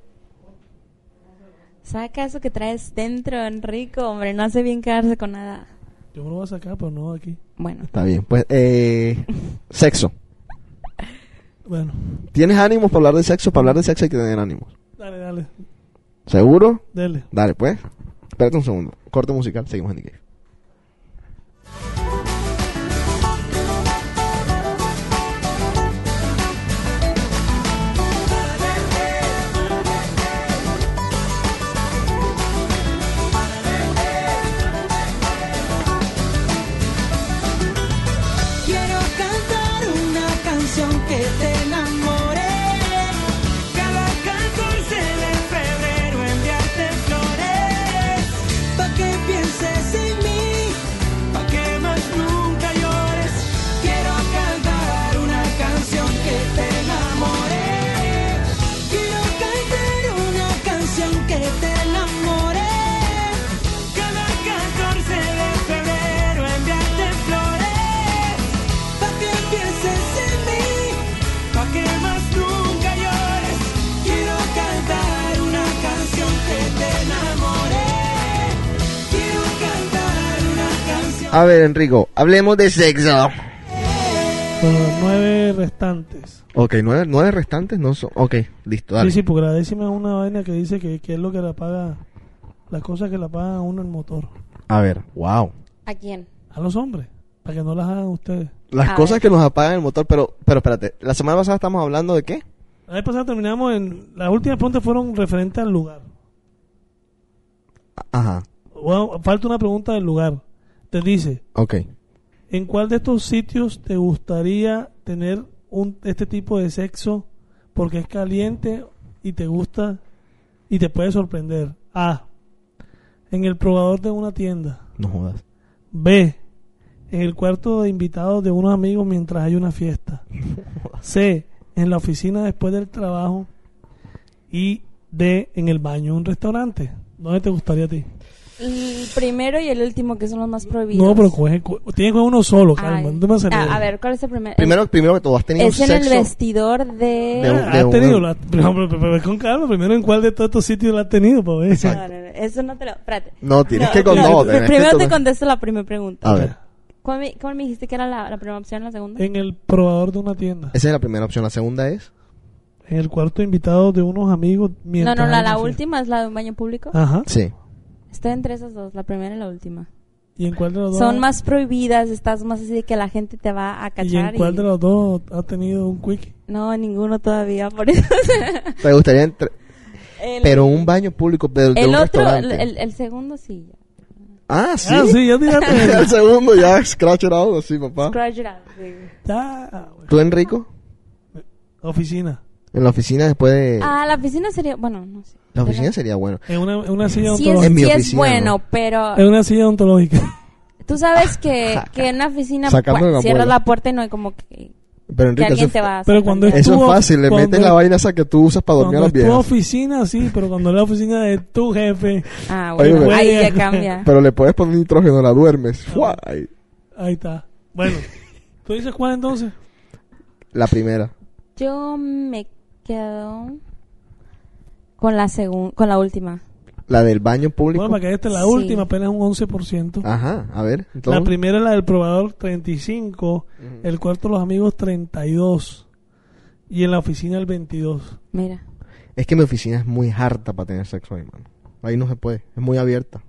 Saca eso que traes dentro, Enrico, hombre, no hace bien quedarse con nada. Yo me lo voy a sacar, pero no aquí. Bueno, Está bien. Pues, eh, sexo. Bueno, ¿Tienes ánimos para hablar de sexo? Para hablar de sexo hay que tener ánimos. dale, dale, ¿Seguro? dale. Dale, pues. Espérate un segundo. Corte musical, seguimos en The Cave. A ver, Enrico, hablemos de sexo. Los nueve restantes. Ok, nueve, nueve restantes no son. Ok, listo, dale. Sí, sí, porque la décima es una vaina que dice que, que es lo que la paga, las cosas que la paga a uno el motor. A ver, wow. ¿a quién? A los hombres, para que no las hagan ustedes. Las A cosas ver. que nos apagan el motor, pero, pero espérate. La semana pasada estamos hablando de qué? La vez pasada terminamos en. Las últimas preguntas fueron referentes al lugar. Ajá, Bueno, falta una pregunta del lugar. Te dice: ok. ¿En cuál de estos sitios te gustaría tener un, este tipo de sexo porque es caliente y te gusta y te puede sorprender? A. En el probador de una tienda. No jodas. B. En el cuarto de invitados de unos amigos mientras hay una fiesta. C. En la oficina después del trabajo. Y D. En el baño de un restaurante. ¿Dónde te gustaría a ti? El primero y el último, que son los más prohibidos. No, pero coge, co- tienes que coger uno solo, calma. No te me. Ah, a ver, ¿cuál es el primero? Primero, primero que todo, ¿has tenido es en el vestidor de... de un- Ah, ¿Has tenido? la- pero, pero- pero- pero con calma, primero en cuál de todos estos sitios la has tenido, para ver. No, no, no, eso no te lo... Espérate. No, tienes que no, con no, tenés que Primero te contesto la primera pregunta. A ver, ¿Cuál me, cuál me dijiste que era la, la primera opción, la segunda? En el probador de una tienda. esa es la primera opción. La segunda es. En el cuarto de invitados de unos amigos No, mientras no, la, hay la fiesta. última es la de un baño público. Ajá. Sí. Estoy entre esas dos, la primera y la última. ¿Y en cuál de los dos? Son más prohibidas, estás más así de que la gente te va a ¿Y cachar. en cuál de los dos has tenido un quick? No, ninguno todavía, por eso. ¿Te gustaría entre... el, Pero un baño público de, de el un otro, el, restaurante. el- el segundo sí. Ah, sí. Ah, sí, ya tiraste. el segundo ya, scratch it out, así, papá. Scratch it out, sí. Ya. ¿Tú, Enrico? Oficina. En la oficina después de... Ah, la oficina sería, bueno, no sé. La oficina sería bueno. En una, en una silla Sí es, ontológica. En mi sí es oficina, bueno, ¿no? pero En una silla ontológica. tú sabes que, que en una oficina Sacando bueno, la cierras la puerta y no hay como que, Pero que Enrique, eso, alguien es- te va a Pero cuando sorprender. eso es fácil. Le metes la vaina esa que tú usas para dormir a las es tu viejas. oficina, sí, pero cuando es la oficina de tu jefe, Ah, Oye, bueno, pero- ahí ya cambia. Pero le puedes poner nitrógeno, la duermes. ¡Fua! Ahí. ahí está. Bueno, ¿tú dices cuál entonces? La primera. Yo me quedo con la segun, con la última. La del baño público. Bueno, para que esta es la Sí. última, apenas un 11%. Ajá, a ver. La primera es la del probador 35, el cuarto los amigos 32 y en la oficina el 22. Mira. Es que mi oficina es muy harta para tener sexo ahí, mano. Ahí no se puede. Es muy abierta.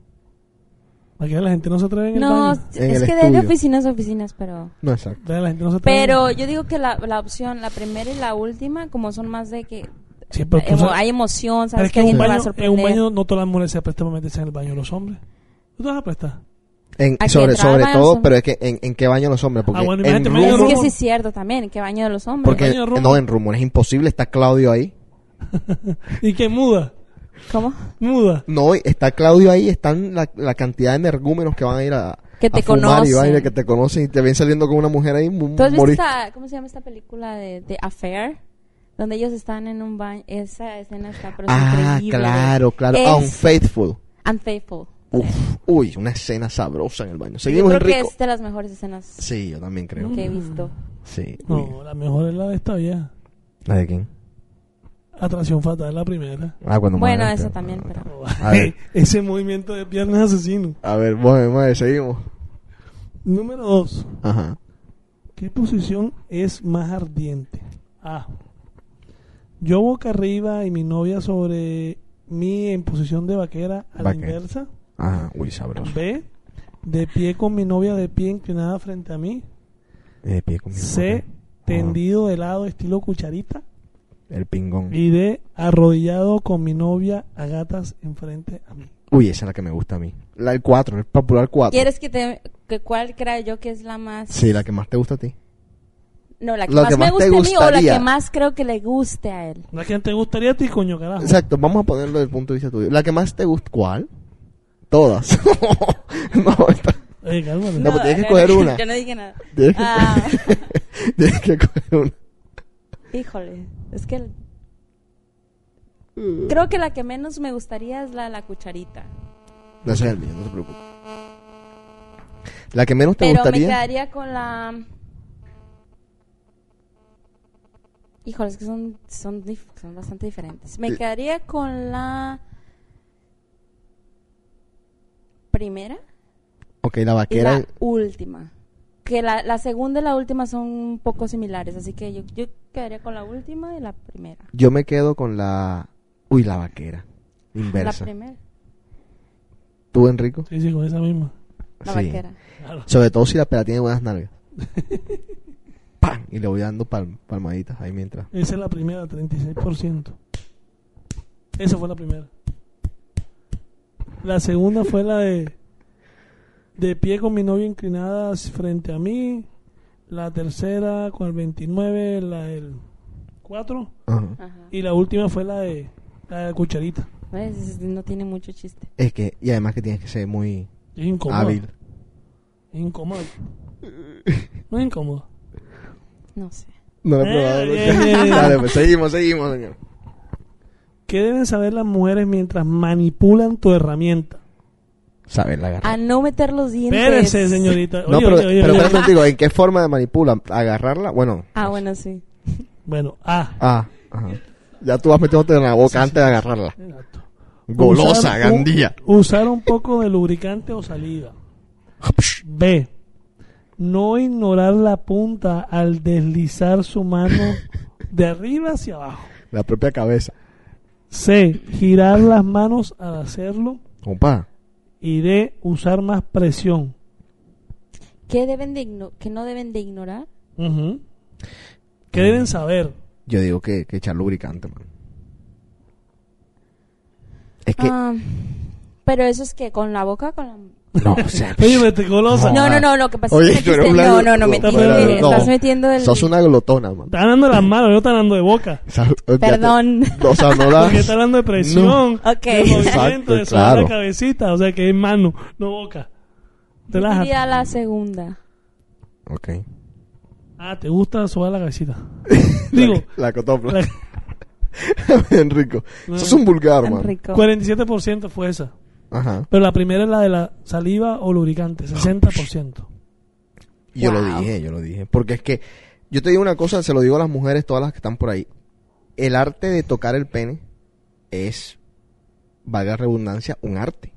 Para que la gente no se atreve en el No, baño. En es el que de oficinas a oficinas, pero... No, exacto. La gente no se atreve. Pero yo digo que la, la opción, la primera y la última, como son más de que Sí, pero tú emo- sabes- hay emoción, pero sabes es que que en alguien un, baño, en un baño no todas las mujeres se prestan para meterse en el baño los hombres. ¿Tú te vas a prestar? En, sobre sobre todo, pero es que en, en qué baño los hombres. Porque Ah, bueno, en rumor, Es que sí es cierto también, en qué baño de los hombres. porque baño rumor. no, en rumor es imposible. Está Claudio ahí. ¿Y qué muda? ¿Cómo? Muda. No, está Claudio ahí. Están la, la cantidad de energúmenos que van a ir a, Que te conocen. que te conocen y te ven saliendo con una mujer ahí. ¿Tú has visto esta, cómo se llama esta película de, de Affair? Donde ellos están en un baño. Esa escena está pero Ah, increíble. claro, claro. Es Unfaithful. Unfaithful. Uf, uy, una escena sabrosa en el baño. Yo Seguimos, creo que es de las mejores escenas Sí, yo también creo. que he visto. Sí. uy. No, la mejor es la de esta vieja. ¿La de quién? Atracción fatal, la primera. Ah, cuando Bueno, muere, esa pero- también, pero... A ver, Ese movimiento de piernas asesino. a ver, mueve, mueve, seguimos. Número 2. Ajá. ¿Qué posición es más ardiente? A. Yo boca arriba y mi novia sobre mí en posición de vaquera a la Vaquera. inversa. Ajá, uy, sabroso. B. De pie con mi novia de pie inclinada frente a mí. De pie con mi C. mujer. Tendido de lado estilo cucharita. El pingón. Y D. Arrodillado con mi novia a gatas enfrente a mí. Uy, esa es la que me gusta a mí. La del 4, el popular 4. ¿Quieres que te... Que ¿Cuál creo yo que es la más... Sí, la que más te gusta a ti. No, la que Lo más que me más te guste a mí o la gustaría. que más creo que le guste a él. ¿La que te gustaría a ti, coño, carajo? Exacto, vamos a ponerlo desde el punto de vista tuyo. La que más te gusta, ¿cuál? Todas. no, esta- Oye, cálmate. No, pues tienes que coger una. Yo no dije nada. tienes, que, Ah, tienes que coger una. híjole, es que... el- Creo que la que menos me gustaría es la de la cucharita. No es el mío, no se preocupe. La que menos te Pero me gustaría. quedaría con la... Híjole, es que son, son, dif- son bastante diferentes. Me Sí. quedaría con la primera Ok, la y vaquera. la última. Que la, la segunda y la última son un poco similares, así que yo, yo quedaría con la última y la primera. Yo me quedo con la. Uy, la vaquera. La Inversa. primera, ¿Tú, Enrico? Sí, sí, con esa misma. la Sí. vaquera. Claro. Sobre todo si la pela tiene buenas nalgas. ¡Pam! Y le voy dando pal- palmaditas ahí mientras. Esa es la primera, 36%. Esa fue la primera. La segunda fue la de de pie con mi novia inclinada frente a mí. La tercera con el 29, la del 4. Ajá. Ajá. Y la última fue la de la de la cucharita. ¿Ves? Es- No tiene mucho chiste. Es que, y además que tienes que ser muy Es incómodo. hábil. Es incómodo. No es incómodo. No sé. No lo he Eh, probado. bien, nunca. Dale, pues seguimos, seguimos, señor. ¿Qué deben saber las mujeres mientras manipulan tu herramienta? Saber la agarrar. A no meter los dientes. Espérese, señorita. No, Oye, pero, oye, oye, pero oye. espérate, digo, ¿en qué forma de manipulan? ¿Agarrarla? Bueno. Ah, bueno, sí. Bueno, A. Ah, ajá. Ya tú vas metiéndote en la boca antes de agarrarla. Exacto. Golosa, Usar un- gandía. usar un poco de lubricante o saliva. B. No ignorar la punta al deslizar su mano de arriba hacia abajo. La propia cabeza. C. Girar las manos al hacerlo. Compa. Y D. Usar más presión. ¿Qué, deben de igno- que no deben de ignorar? ¿Qué deben saber? Yo digo que, que echar lubricante, man. Es que Ah, pero eso es que con la boca, con la... No, o sea, Oye, me te golosa. No, no, no, lo que pasa Oye, es que tú eres una no, no, no, me entiendes, No. estás metiendo el... Sos una glotona, man. Está hablando de las manos, no está hablando de boca. Te- Perdón. o sea, no das... Porque está hablando de presión, Ok. de movimiento, Exacto, de claro. la cabecita. O sea, que es mano, no boca. Relájate. diría la segunda. Ok. Ah, ¿te gusta sobar la cabecita? Digo, La cotopla. la- Enrico. No. Es un vulgar, man. rico. 47% fue esa. Ajá. Pero la primera es la de la saliva o lubricante, 60%. Yo Wow. lo dije, yo lo dije. Porque es que, yo te digo una cosa, se lo digo a las mujeres, todas las que están por ahí. El arte de tocar el pene es, valga la redundancia, un arte.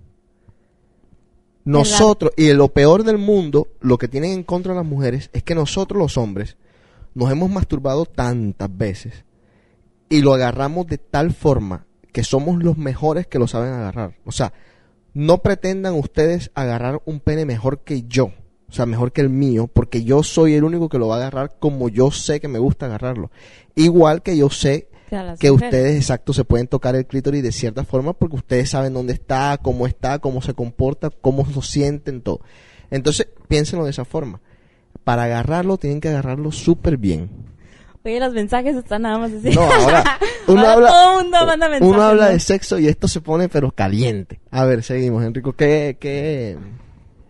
Nosotros, y lo peor del mundo, lo que tienen en contra las mujeres, es que nosotros los hombres nos hemos masturbado tantas veces y lo agarramos de tal forma que somos los mejores que lo saben agarrar. O sea, no pretendan ustedes agarrar un pene mejor que yo, o sea, mejor que el mío, porque yo soy el único que lo va a agarrar como yo sé que me gusta agarrarlo. Igual que yo sé Que mujeres. ustedes, exacto, se pueden tocar el clítoris de cierta forma porque ustedes saben dónde está, cómo está, cómo se comporta, cómo lo sienten, todo. Entonces, piénsenlo de esa forma. Para agarrarlo, tienen que agarrarlo súper bien. Oye, los mensajes están nada más así. No, ahora, uno Ahora habla, todo el mundo manda mensajes. uno habla ¿no? de sexo y esto se pone pero caliente. A ver, seguimos, Enrico. ¿Qué, qué?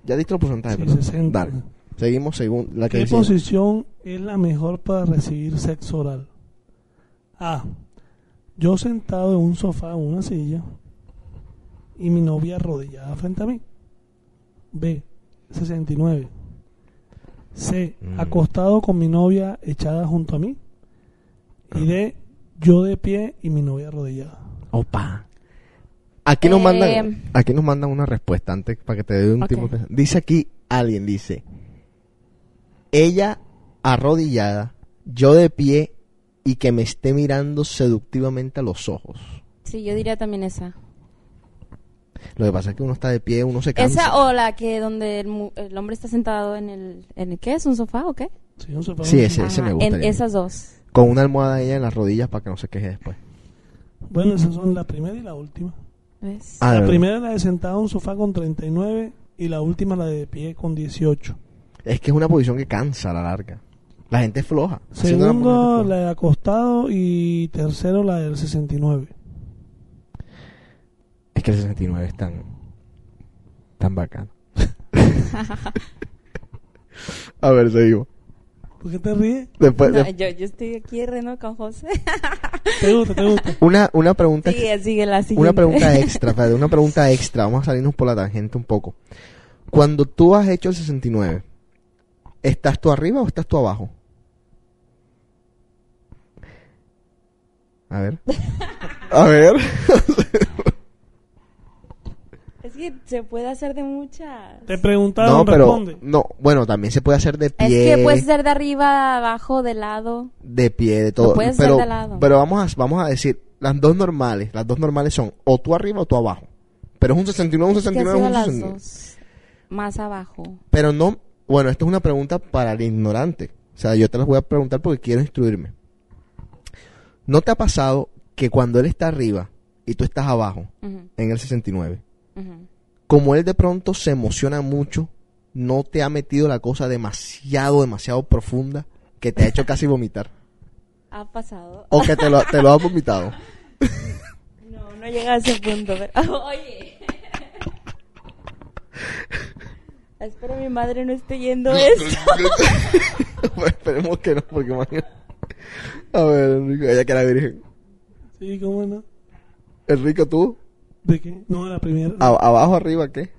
Ya diste los porcentajes, Sí, ¿verdad? 60. Dale. Seguimos según la que ¿Qué posición es la mejor para recibir sexo oral? A. Yo sentado en un sofá o una silla y mi novia arrodillada frente a mí. B. 69. C. Mm. Acostado con mi novia echada junto a mí. Y D. Yo de pie y mi novia arrodillada. Opa. Aquí nos Eh, mandan, aquí nos mandan una respuesta antes para que te dé un Ok. tiempo. Dice aquí alguien dice, ella arrodillada, yo de pie y que me esté mirando seductivamente a los ojos. Sí, yo diría también esa. Lo que pasa es que uno está de pie, uno se cansa. Esa o la que donde el, mu- el hombre está sentado en el, en el ¿qué es? ¿Un sofá o qué? Sí, un sofá, Sí, un ese, me gusta. En esas dos. Con una almohada ella en las rodillas para que no se queje después. Bueno, esas son la primera y la última. ¿Ves? Ah, La primera es la de sentado en un sofá con 39 y la última la de pie con 18. Es que es una posición que cansa a la larga. La gente es floja. Haciendo Segundo, la de acostado y tercero, la del 69. Es que el 69 es tan, tan bacano. a ver, seguimos. ¿Por qué te ríes? Después, No, de- yo, yo estoy aquí reno con José. ¿Te gusta? ¿Te gusta? una, una pregunta Sigue, sigue la siguiente. Una pregunta extra, espérate, una pregunta extra. Vamos a salirnos por la tangente un poco. Cuando tú has hecho el 69, ¿estás tú arriba o estás tú abajo? A ver. A ver. Es que se puede hacer de muchas. Te preguntaron, No, pero responde. no, bueno, también se puede hacer de Es pie, que puede ser de arriba, abajo, de lado. de pie, de todo. Hacer pero de lado. pero vamos a vamos a decir las dos normales, las dos normales son o tú arriba o tú abajo. Pero es un 69, un Es que ha 69, sido un las 69. dos. Más abajo. Pero no, bueno, esto es una pregunta para el ignorante. O sea, yo te las voy a preguntar porque quiero instruirme. ¿No te ha pasado que cuando él está arriba y tú estás abajo, en el 69, como él de pronto se emociona mucho, no te ha metido la cosa demasiado, demasiado profunda que te ha hecho casi vomitar? Ha pasado. O que te lo, te lo ha vomitado. No, no llega a ese punto. Pero... Oye. Espero mi madre no esté yendo esto. Esperemos que no, porque imagínate. A ver, Enrico, ella que era virgen. Sí, ¿cómo no? Enrico, tú, ¿De qué? No, la primera. a- abajo, arriba, ¿qué?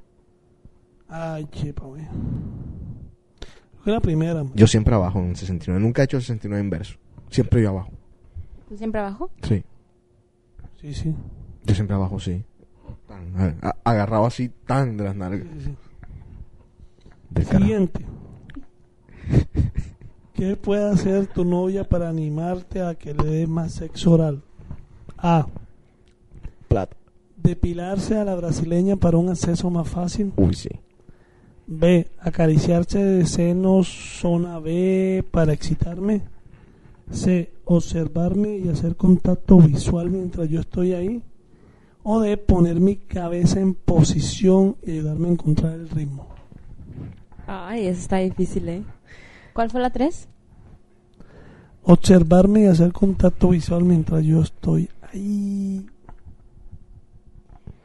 Ay, chepa, güey. Creo que la primera. man. Yo siempre abajo en 69. Nunca he hecho el 69 inverso. Siempre yo abajo. ¿Tú siempre abajo? Sí. Sí, sí. Yo siempre abajo, sí. Tan, a- a- agarrado así tan de las nalgas. sí, sí. Del. Siguiente. ¿Qué puede hacer tu novia para animarte a que le des más sexo oral? A. Plata. Depilarse a la brasileña para un acceso más fácil. Uy, sí. B. Acariciarse de senos zona B para excitarme. C. Observarme y hacer contacto visual mientras yo estoy ahí. o de poner mi cabeza en posición y ayudarme a encontrar el ritmo. Ay, eso está difícil, ¿eh? ¿Cuál fue la tres? Observarme y hacer contacto visual mientras yo estoy ahí.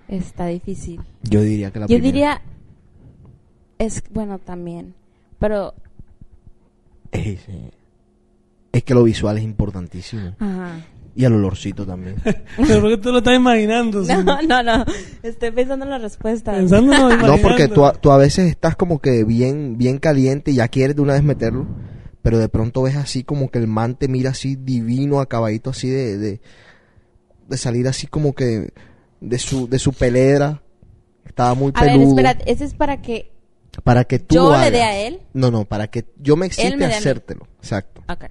Está difícil. Yo diría que la Yo primera. diría... Es, bueno, también. Pero... Sí. Es que lo visual es importantísimo. Ajá. Y el olorcito también. Pero porque tú lo estás imaginando. ¿sí? No, no, no. Estoy pensando en la respuesta. Pensándolo, No, porque tú, a- tú a veces estás como que bien, bien caliente y ya quieres de una vez meterlo, pero de pronto ves así como que el man te mira así divino, acabadito así de, de, de salir así como que de su, de su peledra. Estaba muy A ver, peludo. espera, ese es para que para que tú yo lo le dé hagas. a él. No, no, para que yo me excite me hacértelo. Exacto. Ok.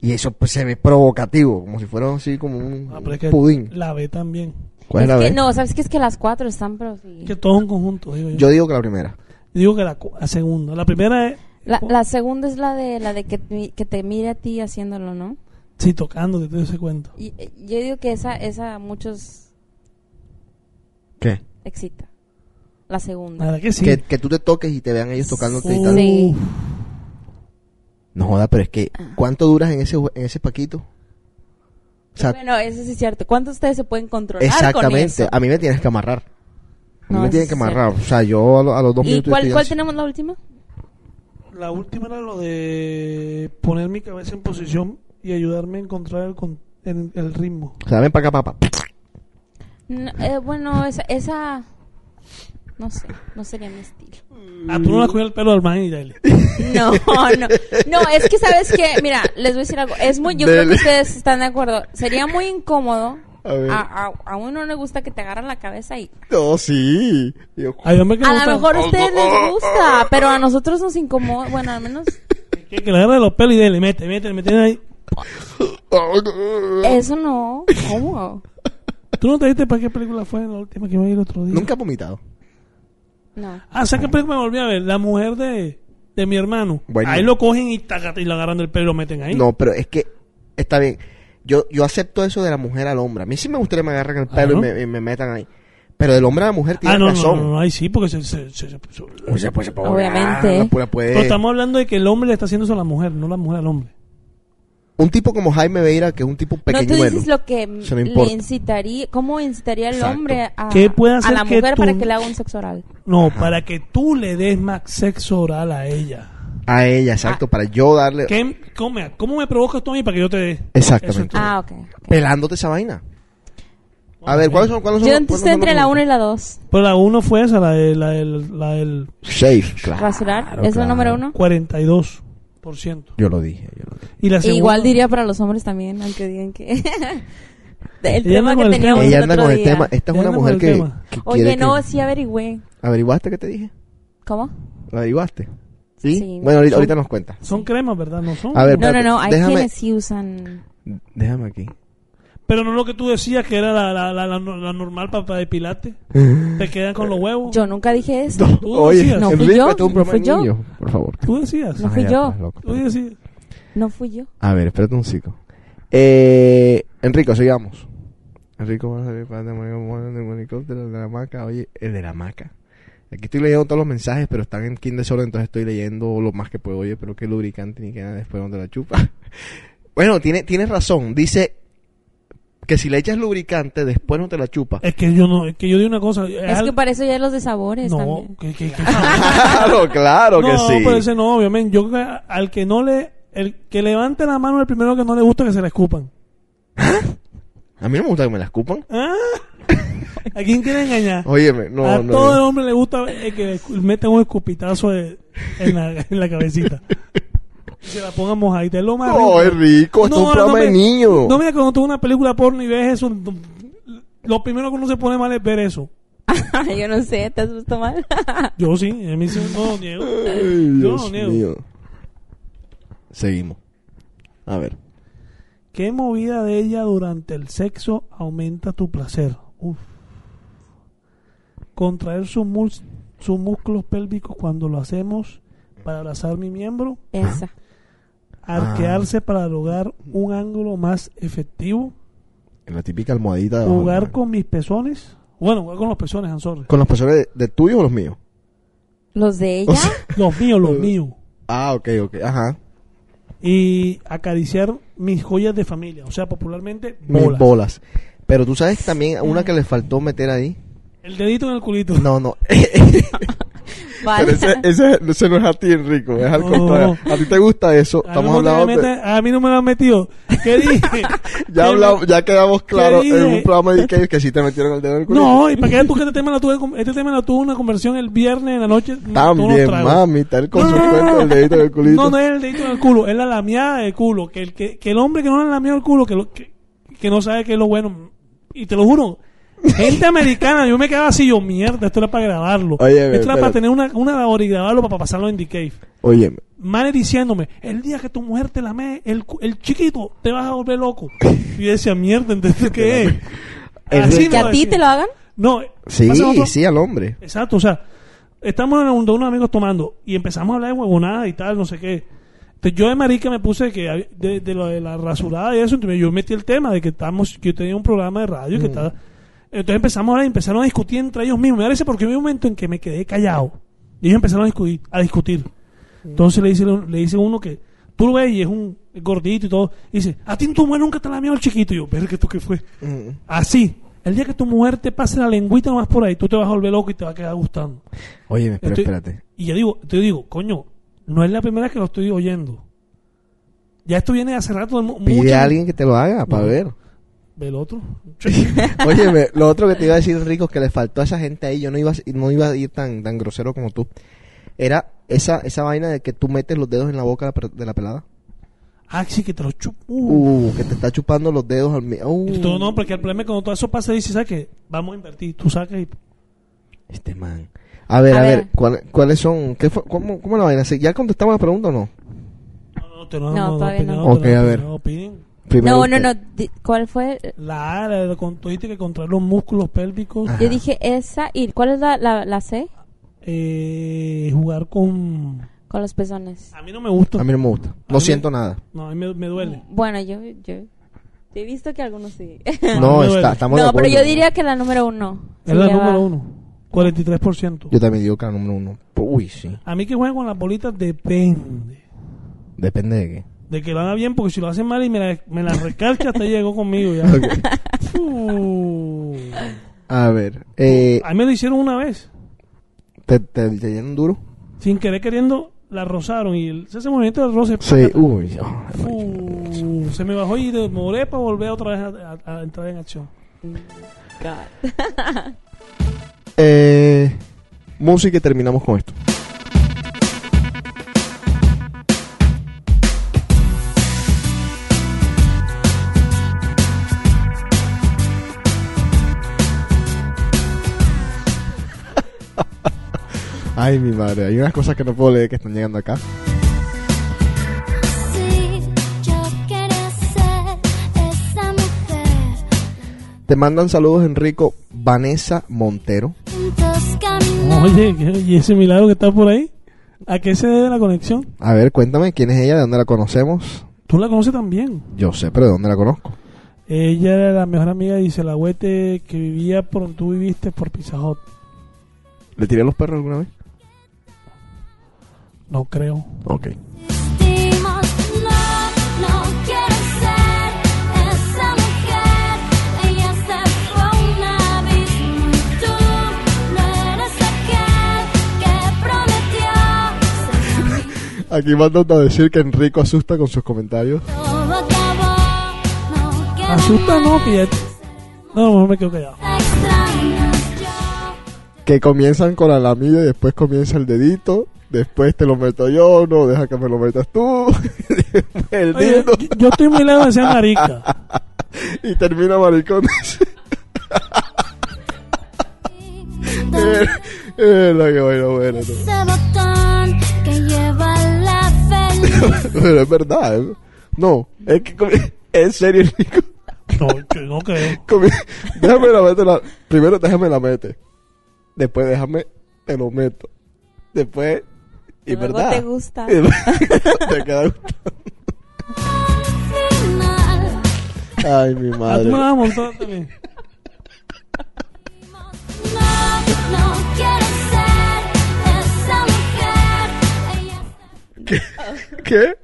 Y eso pues se ve provocativo, como si fuera así como un, Ah, pero es que pudín. La B también. ¿Cuál es Es la que B? no, sabes que es que las cuatro están, pero sí. Que todo un conjunto, digo yo. Yo digo que la primera. Digo que la, la segunda. La primera es. La, la segunda es la de la de que, te- que te mire a ti haciéndolo, ¿no? Sí, tocando, te ese cuento. Y, eh, yo digo que esa esa a muchos ¿Qué? excita. La segunda. Nada que sí. Que, que tú te toques y te vean ellos tocándote y tal. Sí. No joda, pero es que ¿cuánto duras en ese en ese paquito? O sea, bueno, eso sí es cierto. ¿Cuántos de ustedes se pueden controlar con exactamente. eso? A mí me tienes que amarrar. A mí No, me sí que amarrar. cierto. O sea, yo a, lo- a los dos ¿Y minutos. cuál, estoy cuál así. tenemos la última? La última era lo de poner mi cabeza en posición y ayudarme a encontrar el, con- el, el ritmo. O sea, ven para acá, papá. No, eh, bueno, esa, esa... No sé, no sería mi estilo. Ah, tú no la coges el pelo al man y dale. No, no. No, es que sabes que, mira, les voy a decir algo. Es muy, yo creo que ustedes están de acuerdo. Sería muy incómodo. A ver. A, a, a uno no le gusta que te agarran la cabeza y No, sí. Yo- a lo mejor a ustedes les gusta, pero a nosotros nos incomoda. Bueno, al menos Que, que le agarre los pelos y dale, mete, mete, mete ahí. Eso no. ¿Cómo? ¿Tú no te diste para qué película fue la última que me vi el otro día? Nunca he vomitado. No. Ah, ¿sabes qué película me volví a ver? La mujer de, de mi hermano. Bueno. Ahí lo cogen y, y lo agarran del pelo y lo meten ahí. No, pero es que está bien. Yo, yo acepto eso de la mujer al hombre. A mí sí me gustaría que me agarren el pelo y, me, y me metan ahí. Pero del hombre a la mujer tiene Ah, no, no, razón. no, no, ahí sí, porque se, se, se- se- se- O sea, pues, se puede Obviamente. puede- Pero estamos hablando de que el hombre le está haciendo eso a la mujer, no la mujer al hombre. Un tipo como Jaime Veira, que es un tipo No, tú pequeñuelo. dices lo que le importa. incitaría, cómo incitaría el Exacto. hombre a, ¿Qué puede a hacer la que mujer para tú- que le haga un sexo oral. No, para que tú le des más sexo oral a ella. A ella, exacto, para yo darle... ¿Qué, cómo, ¿Cómo me provocas tú a mí para que yo te dé? Exactamente. Es. Ah, ok. ok. Pelándote esa vaina. A ver, ¿cuáles son, cuáles son Yo entonces entre la números? 1 y la 2. Pues la uno fue esa, la, de, la, del, la del Shave, claro. Rasurar. ¿Es el claro. número uno? 42%. Yo lo dije, yo lo dije. Y la segunda, Igual diría para los hombres también, aunque digan que... el Ella tema que el teníamos. Ella el anda otro con el día. tema. Esta es Ella una mujer el que, que Oye, no, que- sí averigüé. ¿Averiguaste qué te dije? ¿Cómo? ¿Lo averiguaste? ¿Sí? Sí. Bueno, ahorita, Son- ahorita nos cuentas. Son cremas, ¿verdad? No son. A ver, No, no, no, hay déjame- quienes sí usan... Déjame aquí. Pero no lo que tú decías que era la, la, la, la, la normal para depilarte. Te quedan con los huevos. Yo nunca dije eso. Tú Oye, decías. No fui Enrique, yo, un no fui de yo. por favor. Tú decías. No fui Ah, ya, yo. loco. Tú decías. No fui yo. A ver, espérate un chico. Eh, Enrico, sigamos. Enrico va a salir para un helicóptero el de la maca. Oye, el de la maca. Aquí estoy leyendo todos los mensajes, pero están en Kindle solo, entonces estoy leyendo lo más que puedo. Oye, pero qué lubricante ni que nada después donde la chupa. bueno, tiene, tienes razón. Dice que si le echas lubricante, después no te la chupa. Es que yo no, es que yo di una cosa. Es que para eso ya los de sabores No, también. que, que, que- claro, claro que no, sí. pero ese no, obviamente. Yo creo que al que no le, el que levante la mano, el primero que no le gusta que se la escupan. A mí no me gusta que me la escupan. ¿Ah? ¿A quién quiere engañar? Óyeme, no, a no. todo el no. hombre le gusta que le metan un escupitazo de- en, la, en la cabecita. Y se la pongan mojadita. Es lo más No, rico. es rico, esto es un programa me- de niños. No, mira, cuando tú ves una película porno y ves eso, lo primero que uno se pone mal es ver eso. Yo no sé, ¿te has visto mal? Yo sí, a mí sí, no lo niego. Ay, Yo no niego. mío. Seguimos. A ver. ¿Qué movida de ella durante el sexo aumenta tu placer? Uf. Contraer sus, mus- sus músculos pélvicos cuando lo hacemos para abrazar mi miembro. Esa. Arquearse para lograr un ángulo más efectivo. En la típica almohadita de Jugar con mis pezones. Bueno, jugar con los pezones, Ansorre. ¿Con los profesores de, de tuyos o los míos? ¿Los de ella? O sea- Los míos, los míos. Ah, ok, ok. Ajá. Y acariciar mis joyas de familia. O sea, popularmente, Mis bolas. bolas. Pero tú sabes también una que le faltó meter ahí. El dedito en el culito. No, no. Vale. Pero ese, ese, ese no es a ti, Enrico. Es al No. contrario. A ti te gusta eso. A mí, Estamos no me hablando de... a mí no me lo han metido. ¿Qué dije? Ya, ¿Qué hablamos, ya quedamos claros en un programa de que sí te metieron el dedo en el culito. No, y para que tú que este tema lo tuve, este tema lo tuve una conversión el viernes en la noche. También, mami, tal con No, su no, cuento del dedito en el culito. No, no es el dedito en el culo, es la lameada del culo. Que el, que, que el hombre que no le lameó el culo, que, lo, que, que no sabe qué es lo bueno. Y te lo juro, gente americana, yo me quedaba así, yo, mierda, esto era para grabarlo. Oye, esto era para tener una, una hora y grabarlo para pasarlo en The Cave. Óyeme, Manes diciéndome, el día que tu mujer te lame el, cu- el chiquito, te vas a volver loco. Y yo decía, mierda, ¿entendés qué es? Así ¿Que a ti te lo hagan? No, sí, sí, al hombre. Exacto, o sea, estamos en un, de unos amigos tomando y empezamos a hablar de huevonada y tal, no sé qué. Entonces yo de marica me puse que de, de lo de la rasurada y eso, entonces yo metí el tema de que estamos, que yo tenía un programa de radio Mm. que estaba... Entonces empezamos a empezaron a discutir entre ellos mismos. Me parece porque hubo un momento en que me quedé callado. Y ellos empezaron a discutir. A discutir. Entonces le dice, le dice uno que tú lo ves y es un gordito y todo. Y dice, a ti tu mujer nunca te la miedo el chiquito. Y yo, ver que tú qué fue. Mm. Así. El día que tu mujer te pase la lengüita nomás por ahí, tú te vas a volver loco y te va a quedar gustando. Óyeme, pero Estoy- espérate. Y yo digo, te digo, coño, no es la primera vez que lo estoy oyendo. Ya esto viene de hace rato. Pide mucho- a alguien que te lo haga para No. ver. Ve el otro. Óyeme, lo otro que te iba a decir, Rico, que le faltó a esa gente ahí, yo no iba, a- no iba a ir tan, tan grosero como tú. Era esa, esa vaina de que tú metes los dedos en la boca de la pelada. ah, sí, que te lo chupo. Uh. Uh, que te está chupando los dedos al mi- uh. Todo, no, porque el problema es que cuando todo eso pasa, dice, ¿sabes qué? Vamos a invertir. Tú sacas y... Este man. A ver, a, A ver, ver. ¿cuál- ¿cuáles son? ¿Qué fue? ¿Cómo, ¿Cómo la vaina? ¿Ya contestamos la pregunta o no? No, no, te no, No, no. opinado, Ok, te a ver. no, opinen. Primero No, no, no. ¿Cuál fue? La A, la de con- tú dijiste que controlar los músculos pélvicos. Yo dije esa. ¿Y cuál es la, la, la C? Eh, jugar con... Con los pezones. A mí no me gusta. A mí no me gusta. A No mí- siento nada. No, a mí me, me duele. Bueno, yo, yo he visto que algunos sí. No, está, estamos de no, pero acuerdo. yo diría que la número uno. Es la número va. uno. 43%. Yo también digo que la número uno. Uy, sí. A mí que jueguen con las bolitas depende. Depende de qué. De que lo haga bien, porque si lo hacen mal y me la, me la recalca, hasta llegó conmigo ya. Uh. A ver, eh, A mí me lo hicieron una vez. ¿te, te, te dieron duro? Sin querer queriendo, la rozaron. Y el, ese movimiento del roce. Sí, uy. oh, Uh, se me bajó y demoré para volver otra vez a, a- a entrar en acción. God. Eh, música y terminamos con esto. Ay, mi madre, hay unas cosas que no puedo leer que están llegando acá. Sí, yo quería ser esa mujer. Te mandan saludos, Enrico. Vanessa Montero. Oye, ¿qué- ¿y ese milagro que está por ahí? ¿A qué se debe la conexión? A ver, cuéntame, ¿quién es ella? ¿De dónde la conocemos? Tú la conoces también. Yo sé, pero ¿de dónde la conozco? Ella era la mejor amiga de Iselahuete que vivía por donde tú viviste por Pizza Hut. ¿Le tiré a los perros alguna vez? No creo. Ok. Aquí mandan a decir que Enrico asusta con sus comentarios. Asusta, no, ya. No, mejor me quedo callado. Que comienzan con la lamida y después comienza el dedito. Después te lo meto yo, no, deja que me lo metas tú. El Oye, yo, yo estoy muy lejos de ser marica. Y termina maricones. eh, eh, la que bueno, bueno. no. Ese botón que lleva la feliz. Pero es verdad. ¿eh? No, es que comi- es serio, Enrico. No, que no creo. Comi- déjame la meter. la- Primero déjame la mete. Después déjame, te lo meto. Después, y Luego verdad. te gusta. Te queda gustando. Ay, mi tú madre. me vas a montar también. No, no quiero ser esa mujer. Ella ¿Qué?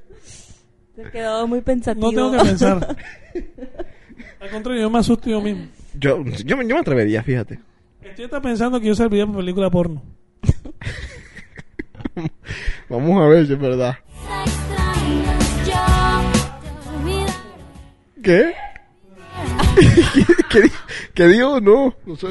Se quedó muy pensativo. No tengo que pensar. Al contrario, yo me asusto yo mismo. Yo, yo, me- yo me atrevería, fíjate. Estoy hasta pensando que yo serviría para película porno. Vamos a ver si es verdad. ¿Qué? ¿Qué, qué, di- qué digo? No. no sé.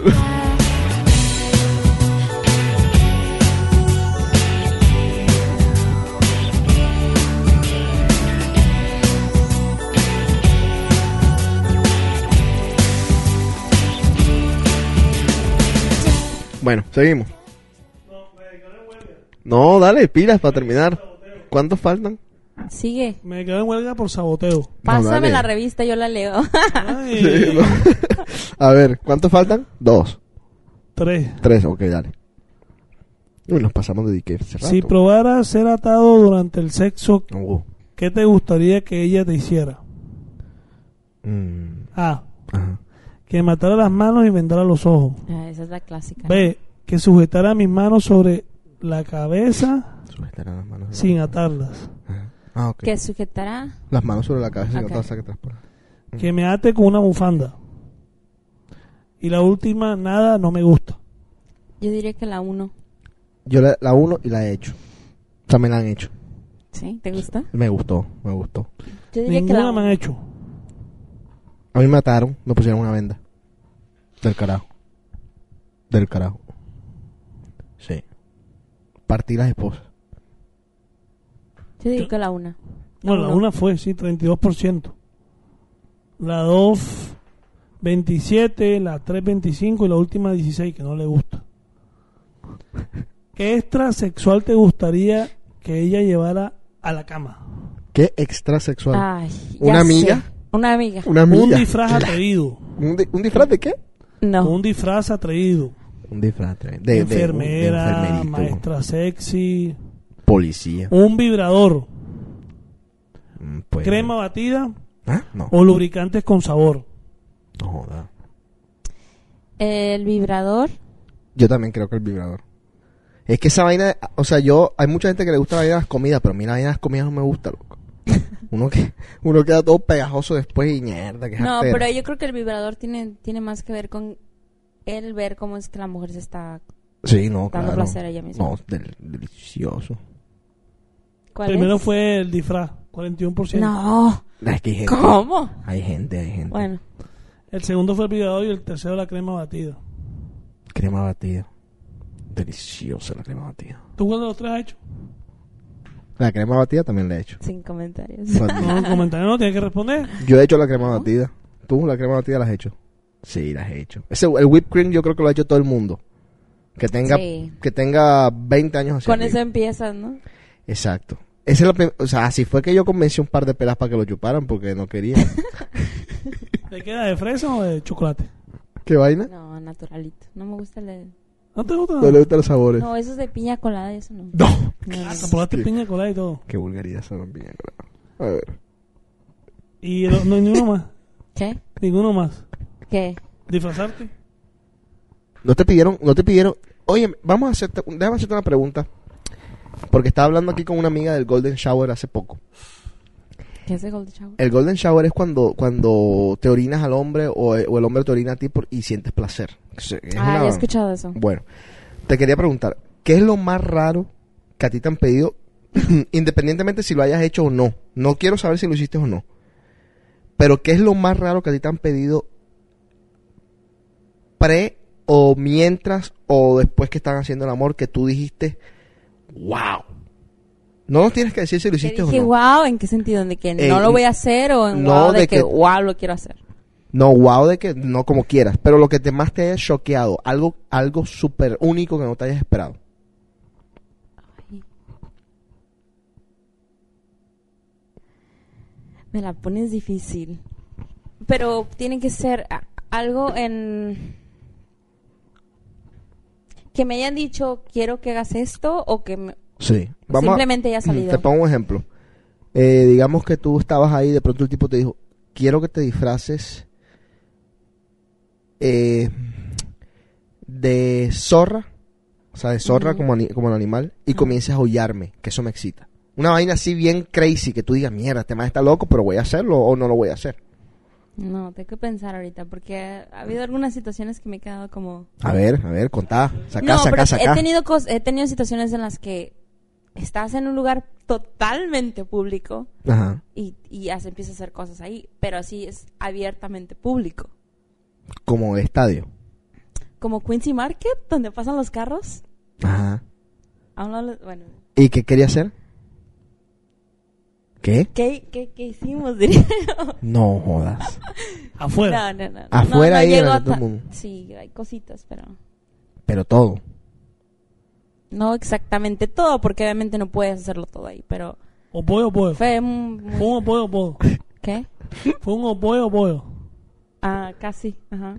Bueno, seguimos. No, dale, pilas para terminar. ¿Cuántos faltan? Sigue. Me quedé en huelga por saboteo. Pásame dale. la revista, yo la leo. Ay, Sí, no. A ver, ¿cuántos faltan? Dos. Tres. Tres, ok, dale. Uy, nos pasamos de dique Si probaras ser atado durante el sexo, Oh, ¿qué te gustaría que ella te hiciera? mm, A. ajá. Que matara las manos y vendara los ojos. Ah, Esa es la clásica. B. Que sujetara mis manos sobre la cabeza Sujetar las manos. sin atarlas. Ah. Que sujetará. Las manos sobre la cabeza por ahí. Que me ate con una bufanda. Y la última, nada, no me gusta. Yo diría que la uno. Yo la, la uno y la he hecho. O sea, me la han hecho. ¿Sí? ¿Te gusta? Me gustó, me gustó. Yo diría que Ninguna la me han hecho. A mí me mataron, me pusieron una venda. Del carajo. Del carajo. Partí las esposas. Yo digo que la una. Bueno, la una fue, sí, 32%. La dos, 27, la 3, 25 y la última 16, que no le gusta. ¿Qué extra sexual te gustaría que ella llevara a la cama? ¿Qué extrasexual? Ay, ¿Una amiga? Una amiga. Una amiga. Un disfraz atrevido. ¿Un, di- un disfraz de qué? No. Un disfraz atrevido. Un disfraz de, de- de- Enfermera, de maestra sexy. Policía. Un vibrador. Mm, pues- Crema batida ¿Ah? No. o lubricantes con sabor. No joda. El vibrador. Yo también creo que el vibrador. Es que esa vaina, o sea, yo, hay mucha gente que le gusta la vaina de las comidas, pero a mí la vaina de las comidas no me gusta, loco. Uno que, uno queda todo pegajoso después y mierda, que No, pero yo creo que el vibrador tiene, tiene más que ver con el ver cómo es que la mujer se está... Sí, no, dando claro. placer a ella misma. No, del- delicioso. ¿Cuál Primero es? fue el disfraz, 41%. No. Es que hay gente. ¿Cómo? Hay gente, hay gente. Bueno, El segundo fue el vibrador y el tercero la crema batida. Crema batida. Deliciosa la crema batida. ¿Tú cuál de los tres has hecho? La crema batida también la he hecho. sin comentarios. No, el comentario no tiene que responder. Yo he hecho la crema batida. ¿Tú la crema batida la has hecho? Sí, la he hecho. Ese, el whipped cream yo creo que lo ha hecho todo el mundo. Que tenga, Sí. que tenga 20 años hacia Con arriba. eso empiezas, ¿no? Exacto. Esa es la o sea, así fue que yo convencí a un par de pelas para que lo chuparan porque no querían. ¿Te queda de fresa o de chocolate? ¿Qué vaina? No, naturalito. No me gusta el de... ¿No te gusta? No le gustan los sabores. No, eso es de piña colada, eso no. No. Ah, chocolate, piña colada y todo. Qué vulgaridad son las piñas coladas. A ver. Y el- no, ninguno más. ¿Qué? Ninguno más. ¿Qué? ¿Disfrazarte? No te pidieron, no te pidieron. Oye, vamos a hacerte, déjame hacerte una pregunta. Porque estaba hablando aquí con una amiga del Golden Shower hace poco. ¿Qué es el Golden Shower? El Golden Shower es cuando, cuando te orinas al hombre o, o el hombre te orina a ti por- y sientes placer. Es Ah, una- ya he escuchado eso. Bueno, te quería preguntar, ¿qué es lo más raro que a ti te han pedido, independientemente si lo hayas hecho o no? No quiero saber si lo hiciste o no. Pero ¿qué es lo más raro que a ti te han pedido pre o mientras o después que están haciendo el amor que tú dijiste, wow? No nos tienes que decir si lo Te hiciste o dije, no. wow, ¿en qué sentido? ¿En de que Eh, no lo voy a hacer o en no, wow de, de que, que- wow lo quiero hacer? No, wow de que no como quieras, pero lo que te más te haya choqueado, algo algo súper único que no te hayas esperado. Me la pones difícil. Pero tiene que ser algo en... Que me hayan dicho, quiero que hagas esto o que me- Sí. simplemente haya salido. Te pongo un ejemplo. Eh, digamos que tú estabas ahí, de pronto el tipo te dijo, quiero que te disfraces eh, de zorra, o sea, de zorra como, como el animal, y comiences a aullarme, que eso me excita. Una vaina así bien crazy, que tú digas, mierda, este man está loco, pero voy a hacerlo o no lo voy a hacer. No, tengo que pensar ahorita porque ha habido algunas situaciones que me he quedado como... A ver, a ver, contá, saca, no, saca, pero saca. he tenido cos- he tenido situaciones en las que estás en un lugar totalmente público Ajá. y, y ya se empieza a hacer cosas ahí, pero así es abiertamente público. Como estadio. Como Quincy Market, donde pasan los carros. Ajá. a un lado- bueno, ¿Y qué quería hacer? ¿Qué? ¿qué, qué, qué hicimos? Diría yo. No jodas. Afuera. No, no, no. Afuera no, todo el ta- mundo. Sí, hay cositas, pero Pero todo. no exactamente todo, porque obviamente no puedes hacerlo todo ahí, pero O pollo o pollo. fue muy- Fue un pollo o pollo. ¿Qué? Fue un pollo o pollo. Ah, casi, ajá.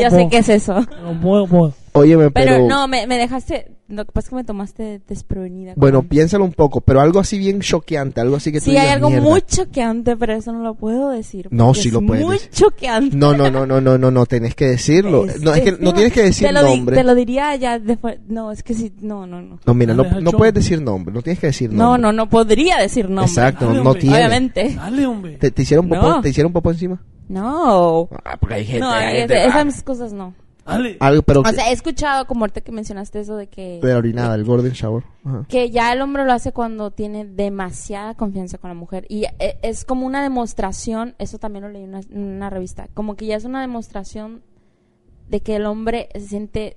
Ya sé qué es eso. Un pollo o pollo. Óyeme, pero... Pero no, me, me dejaste. Lo que pasa es que me tomaste desprevenida. Bueno, con- piénsalo un poco, pero algo así bien choqueante, algo así que tú Sí, digas, hay algo "Mierda". muy choqueante, pero eso no lo puedo decir. No, sí es lo puedes Muy decir. choqueante. No, no, no, no, no, no, no, tenés que decirlo. No, es que no tienes que decir te lo di- nombre. te lo diría ya de fu- No, es que sí. No, no, no. No, mira, no, no puedes decir nombre, no tienes que decir No, nombre. no, no podría decir nombre. Exacto, Dale, no hombre. tiene. Obviamente. Dale, hombre. ¿Te, te hicieron popó, No. ¿Te hicieron popó encima? No. Ah, porque hay gente... No, hay es- gente- ah, esas cosas no. Algo, pero... O que- sea, he escuchado, como ahorita que mencionaste eso de que. de orinada, el golden shower. Ajá. que ya el hombre lo hace cuando tiene demasiada confianza con la mujer y e- es como una demostración, eso también lo leí en una, en una revista, como que ya es una demostración de que el hombre se siente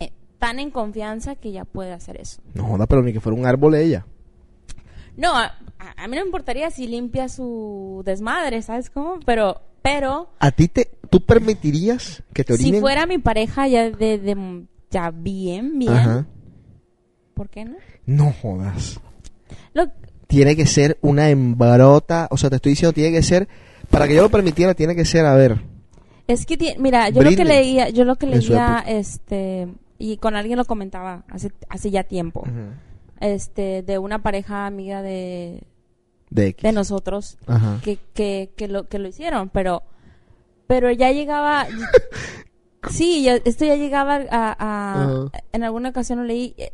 eh, tan en confianza que ya puede hacer eso. No joda, pero ni que fuera un árbol ella. No, a mí no me importaría si limpia su desmadre, ¿sabes cómo? Pero, pero ¿A ti te... ¿Tú permitirías que te orinen? si fuera mi pareja ya de, de- ya bien, bien, Ajá. ¿por qué no? No jodas. Lo- Tiene que ser una embrota. O sea, te estoy diciendo, tiene que ser... Para que yo lo permitiera, tiene que ser, a ver... Es que, ti- mira, yo lo que leía, yo lo que leía, este, y con alguien lo comentaba hace, hace ya tiempo, este, de una pareja amiga de, De X. de nosotros, Ajá. que, que, que lo, que lo hicieron, pero, pero ya llegaba, sí, ya- esto ya llegaba a, en alguna ocasión lo leí, eh,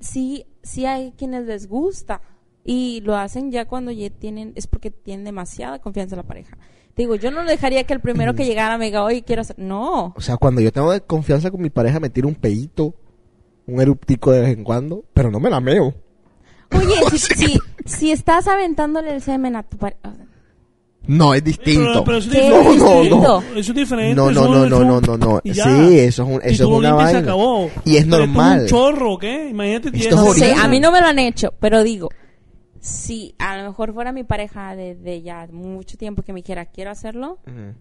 sí, sí hay quienes les gusta, y lo hacen ya cuando ya tienen, es porque tienen demasiada confianza en la pareja. Digo, yo no dejaría que el primero que llegara me diga, oye, quiero hacer, no. O sea, cuando yo tengo confianza con mi pareja, me tiro un pedito, un eruptico de vez en cuando, pero no me la meo. Oye, si, si, si estás aventándole el semen a tu pareja, No, es distinto. Pero, pero eso es diferente. No, no. Eso es diferente. No, no, no, es no, no, no, no. Sí, eso es, un, eso es una y se vaina. acabó. Y es Pero esto normal. un chorro, ¿qué? Imagínate. Esto tienes- es no sé, a mí no me lo han hecho, pero digo, si a lo mejor fuera mi pareja de, de ya mucho tiempo que me dijera, quiero hacerlo, Ujú.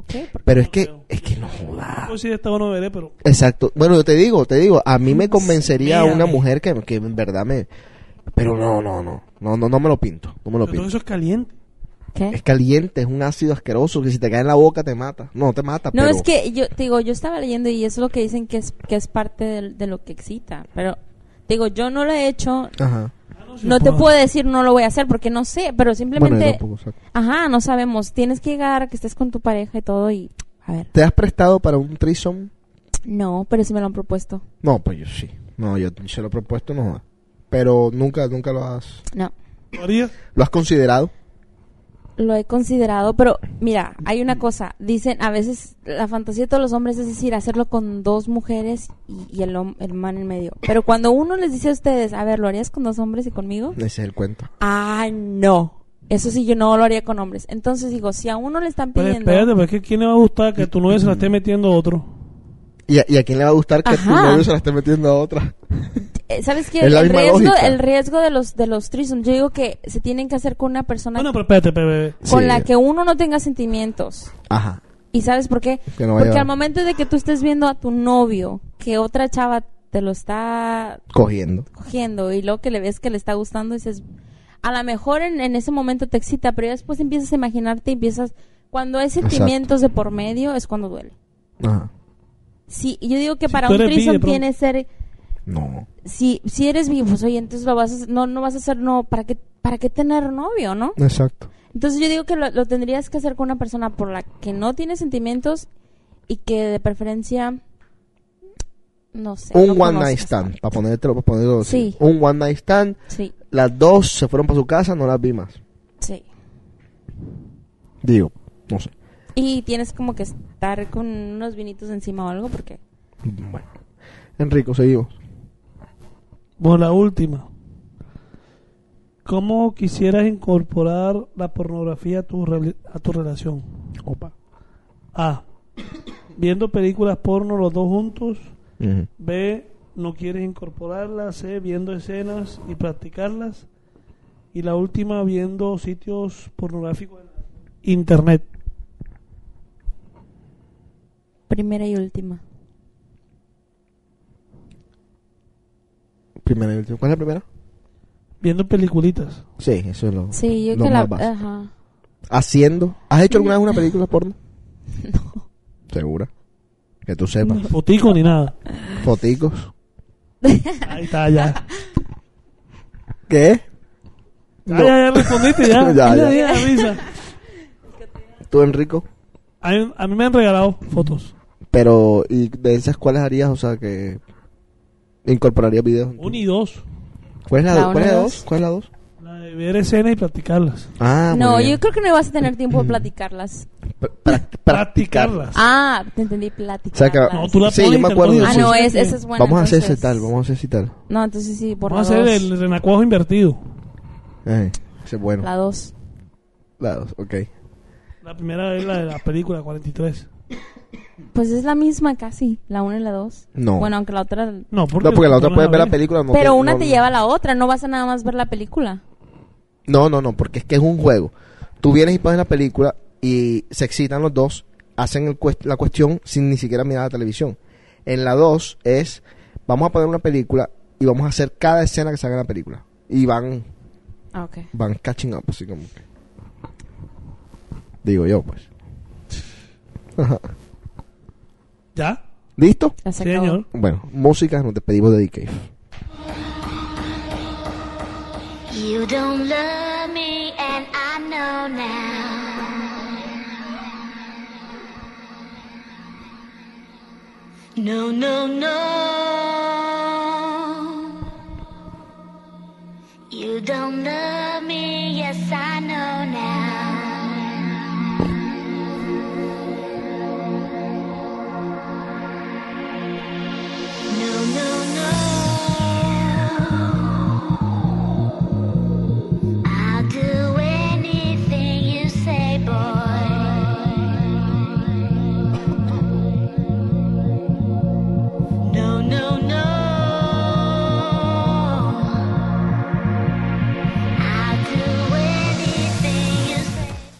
ok, porque Pero es que, es que no joda. Pues sí, esta no veré, pero. Exacto. Bueno, yo te digo, te digo, a mí me convencería Mírame. una mujer que, que en verdad me... Pero no, no, no. No, no, no me lo pinto. No me lo Pero todo pinto. eso es caliente. ¿Qué? Es caliente, es un ácido asqueroso que si te cae en la boca te mata. No, te mata, No, pero... es que yo, te digo, yo estaba leyendo y eso es lo que dicen que es, que es parte de, lo que excita, pero digo, yo no lo he hecho, Ajá. no te puedo decir no lo voy a hacer porque no sé, pero Bueno, simplemente, tampoco, ajá, no sabemos, tienes que llegar a que estés con tu pareja y todo y, a ver, ¿Te has prestado para un threesome? no, pero sí me lo han propuesto, No, pues yo sí. No, yo se lo he propuesto, no. Pero nunca, nunca lo has... no. ¿Lo harías? ¿Lo has considerado? Lo he considerado, pero mira, hay una cosa. Dicen, a veces la fantasía de todos los hombres es decir, hacerlo con dos mujeres y, y el, el man en medio. Pero cuando uno les dice a ustedes, a ver, ¿lo harías con dos hombres y conmigo? Ese es el cuento. Ah, no. Eso sí, yo no lo haría con hombres. Entonces digo, si a uno le están Pero pidiendo... espérate, pero es que ¿quién le va a gustar que tu novia se la esté metiendo a otro? ¿Y a, y a quién le va a gustar que tu Ajá. novio se la esté metiendo a otra? Eh, ¿Sabes qué? Es El riesgo, lógica. el riesgo de los de los threesomes, yo digo que se tienen que hacer con una persona Bueno, pero espérate, espérate. con Sí. la que uno no tenga sentimientos. Ajá. ¿Y sabes por qué? Que no vaya- Porque al momento de que tú estés viendo a tu novio, que otra chava te lo está Cogiendo. cogiendo y luego que le ves que le está gustando, dices, a lo mejor en, en ese momento te excita, pero ya después empiezas a imaginarte y empiezas, cuando hay sentimientos de por medio es cuando duele. Ajá. Sí, yo digo que Si para un pronto. tiene ser, No. si, si eres vivo, pues oye, entonces lo vas a, no, no vas a hacer, no, ¿para qué, para qué tener novio, no? Exacto. Entonces yo digo que lo, lo tendrías que hacer con una persona por la que no tiene sentimientos y que de preferencia, no sé. Un no one night stand, para ponértelo, para ponerlo así. Sí. Un one night stand. Sí, Las dos se fueron para su casa, no las vi más. sí. Digo, no sé. Y tienes como que estar con unos vinitos encima o algo porque... Bueno. Enrico, seguimos. Bueno, la última. ¿Cómo quisieras incorporar la pornografía a tu, a tu relación? Opa. A. Viendo películas porno los dos juntos. B. No quieres incorporarlas. C. Viendo escenas y practicarlas. Y la última, viendo sitios pornográficos en Internet. Primera y última. Primera y última. ¿Cuál es la primera? Viendo peliculitas. Sí, eso es lo, Sí, yo lo que la... más básico. Ajá. Haciendo. ¿Has hecho alguna vez una película porno? No. ¿Segura? Que tú sepas. Ni fotico ni nada. Foticos. Ahí está, ya. ¿Qué? Ya, ya, ya respondiste, ya. Ya, ya. risa. ¿Tú, Enrico? A mí, a mí me han regalado fotos. Pero, ¿y de esas cuáles harías? O sea, que incorporarías videos. en tu- Uno y dos. ¿Cuál es la, La do- uno ¿cuál es y la dos. dos? ¿Cuál es la dos? La de ver escenas y practicarlas. Ah, muy no, bien. yo creo que no vas a tener tiempo de platicarlas. Pra- pra- Practicarlas. Ah, te entendí O sea, platicarlas. que, No, tú la sí, pones yo y me te acuerdo. Ah, no, es, esa es buena. vamos a hacer ese entonces. tal, vamos a hacer ese tal. No, entonces sí, por Vamos a la hacer dos. el renacuajo invertido. Eh, ese es bueno. La dos. La dos, ok. La primera es la de la película 43. Pues es la misma casi, la una y la dos. No. Bueno, aunque la otra... No, porque, No, porque la otra puedes ver la película. No Pero que- una no- te lleva a la otra, no vas a nada más ver la película. No, no, no, porque es que es un juego. Tú vienes y pones la película y se excitan los dos, hacen el cuest- la cuestión sin ni siquiera mirar la televisión. En la 2 es, vamos a poner una película y vamos a hacer cada escena que salga en la película. Y van, Ah, ok. van catching up, así como que. Digo yo, pues. ¿Ya? ¿Listo? Ya se Sí, acabó. señor. Bueno, música, nos despedimos de DK. You don't love me, and I know now. No, no, no. You don't love me, yes, I know now.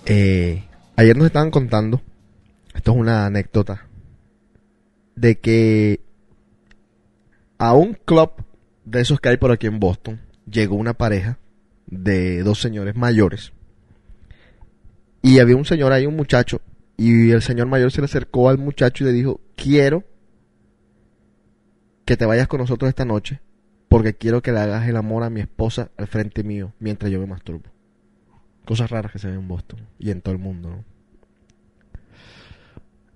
Eh, ayer nos estaban contando, esto es una anécdota, de que a un club de esos que hay por aquí en Boston llegó una pareja de dos señores mayores y había un señor ahí, un muchacho, y el señor mayor se le acercó al muchacho y le dijo, quiero que te vayas con nosotros esta noche porque quiero que le hagas el amor a mi esposa al frente mío mientras yo me masturbo. Cosas raras que se ven en Boston y en todo el mundo, ¿no?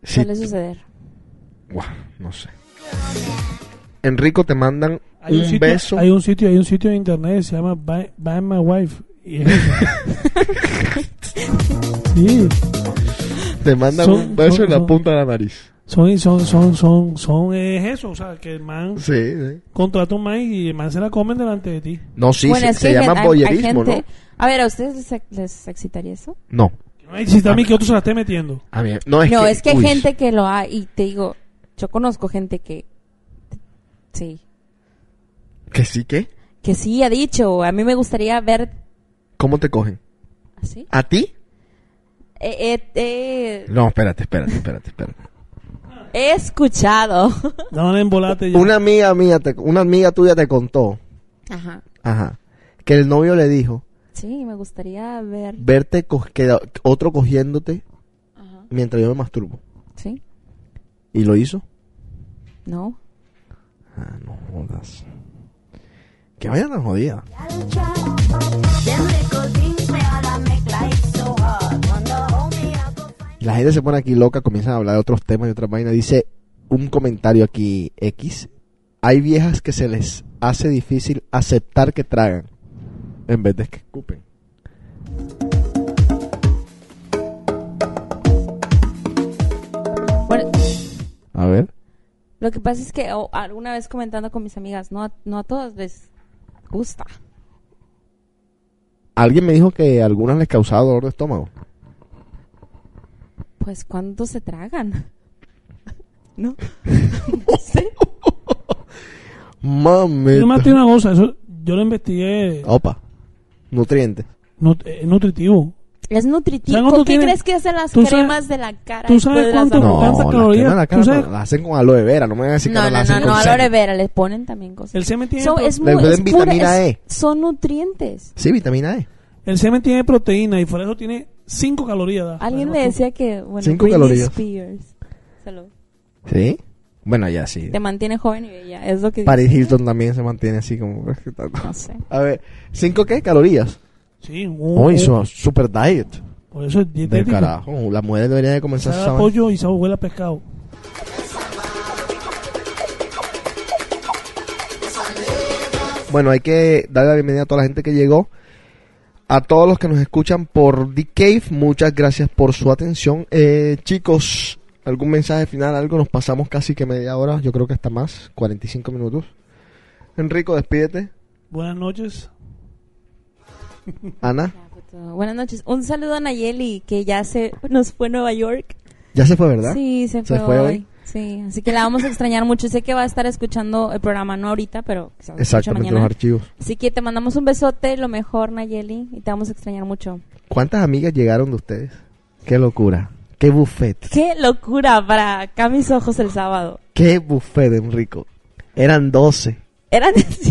Sí, Suele suceder. Guau, no sé. Enrico, te mandan Hay un, un, sitio, beso. hay un sitio, hay un sitio en internet que se llama Buy, Buy My Wife. Y es sí, Te mandan Son- un beso son- en la son- punta de la nariz. son, son, son, son, son, es eso, o sea, que el man Sí, sí. contrata un man y el man se la comen delante de ti. No, sí, bueno, se, llama hay boyerismo, gente- A ver, ¿a ustedes les, les excitaría eso? ¿no? No. Ay, Si está a mí que otro se la esté metiendo. A mí, no, es no, que, es que hay uy, gente que lo ha... Y te digo, yo conozco gente que... Sí. ¿Que sí qué? Que sí ha dicho, a mí me gustaría ver... ¿Cómo te cogen? ¿Así? ¿A ti? Eh, eh, eh, No, espérate, espérate, espérate, espérate. he escuchado. No embolate ya. Una amiga mía, te- una amiga tuya te contó, Ajá. ajá, que el novio le dijo, Sí, me gustaría ver... verte co- que otro cogiéndote Ajá. mientras yo me masturbo. Sí, ¿Y lo hizo? no. Ah, no jodas. Que vaya tan jodida. Them little things me all a Y la gente se pone aquí loca, comienzan a hablar de otros temas y otras vainas. Dice un comentario aquí X. Hay viejas que se les hace difícil aceptar que tragan en vez de que escupen. Bueno, A ver. Lo que pasa es que oh, alguna vez comentando con mis amigas, no a, no a todas les gusta. Alguien me dijo que a algunas les causaba dolor de estómago. Pues, ¿cuánto se tragan? ¿No? no sé. Mami. Yo más te digo una cosa, eso, yo lo investigué, Opa. Nutrientes. nut- es nutritivo. Es nutritivo. ¿Sabes cuánto ¿Qué tiene? crees que hacen las ¿Tú sabes- cremas de la cara? tú sabes cuánto- No, las queman la cara, ¿Tú sabes? las hacen con aloe vera. No me van a decir No, que no, la no, hacen no, con la semen. aloe vera le ponen también cosas. El semen tiene, Son- pro- es Le muy- ponen es pura- vitamina es- E. Son nutrientes. Sí, vitamina E. el semen tiene proteína y por eso tiene 5 calorías. da. Alguien me decía que, bueno, Cinco Britney calorías. Spears. Salud. ¿Sí? Bueno, ya sí. Te mantiene joven y bella. Es lo que Paris dice. Hilton también se mantiene así como... No sé. A ver, ¿cinco qué? Calorías. Sí, un, un- son super diet. por eso es Del dietético. carajo. Las mujeres deberían de comenzar a pollo y sabe huele a pescado. Bueno, hay que darle la bienvenida a toda la gente que llegó. A todos los que nos escuchan por The Cave, muchas gracias por su atención. Eh, chicos, ¿algún mensaje final? Algo, nos pasamos casi que media hora, yo creo que hasta más, 45 minutos. Enrico, despídete. Buenas noches. Ana, Buenas noches. Un saludo a Nayeli, que ya se nos fue a Nueva York. ya se fue, ¿verdad? Sí, se ¿Se fue, fue hoy. hoy? Sí, así que la vamos a extrañar mucho. Sé que va a estar escuchando el programa, no ahorita, pero Exactamente, los mañana. archivos. Así que te mandamos un besote, lo mejor, Nayeli, y te vamos a extrañar mucho. ¿Cuántas amigas llegaron de ustedes? Qué locura. Qué buffet. Qué locura para acá mis ojos el sábado. Qué buffet, Enrico. Eran 12. Eran así.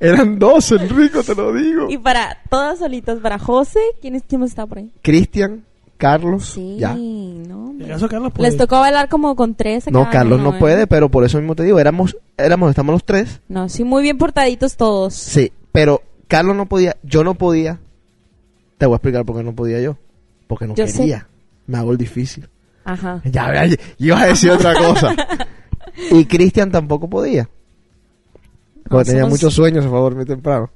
Eran 12, Enrico, te lo digo. y para todas solitas, para José, ¿quién, es, quién más está por ahí? Cristian, Carlos, Sí, ya. no. ¿El hombre. caso Carlos puede? Les tocó bailar como con tres. a No, Carlos no ¿eh? puede, pero por eso mismo te digo, éramos, éramos, estamos los tres. No, sí, muy bien portaditos todos. Sí, pero Carlos no podía, yo no podía. Te voy a explicar por qué no podía yo. Porque no Yo sé. quería. Me hago el difícil. Ajá. Ya, ya, ya, ibas a decir otra cosa. y Cristian tampoco podía. No, tenía muchos sueños, se fue a dormir temprano.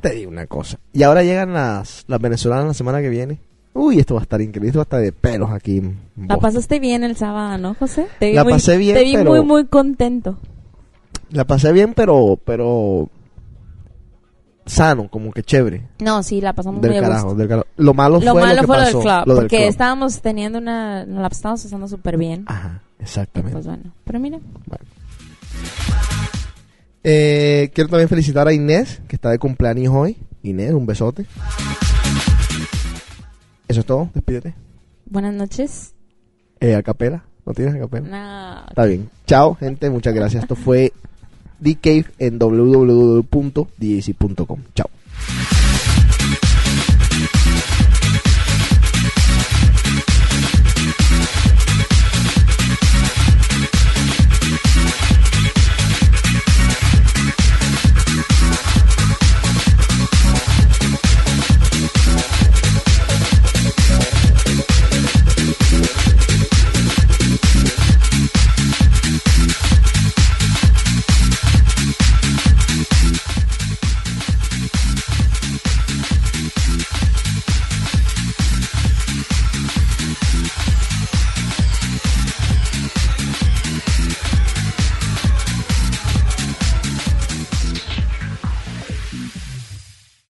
Te digo una cosa. Y ahora llegan las, las venezolanas la semana que viene. Uy, esto va a estar increíble. Esto va a estar de pelos aquí. en La pasaste bien el sábado, ¿no, José? Te vi La muy- pasé bien, Te vi pero- muy, muy contento. La pasé bien, pero, pero sano, como que chévere. No, sí, la pasamos Del muy carajo, gusto. del carajo. Lo malo Lo fue malo lo que fue pasó, del club, lo del porque club. estábamos teniendo una... La estábamos pasando súper bien. Ajá, exactamente. Pues bueno, pero mira. Eh, quiero también felicitar a Inés, que está de cumpleaños hoy. Inés, un besote. Eso es todo, despídete. Buenas noches. Eh, a capela, ¿no tienes a capela? No, Está bien. Chao, gente, muchas gracias. Esto fue The Cave en www.djc.com. Chao.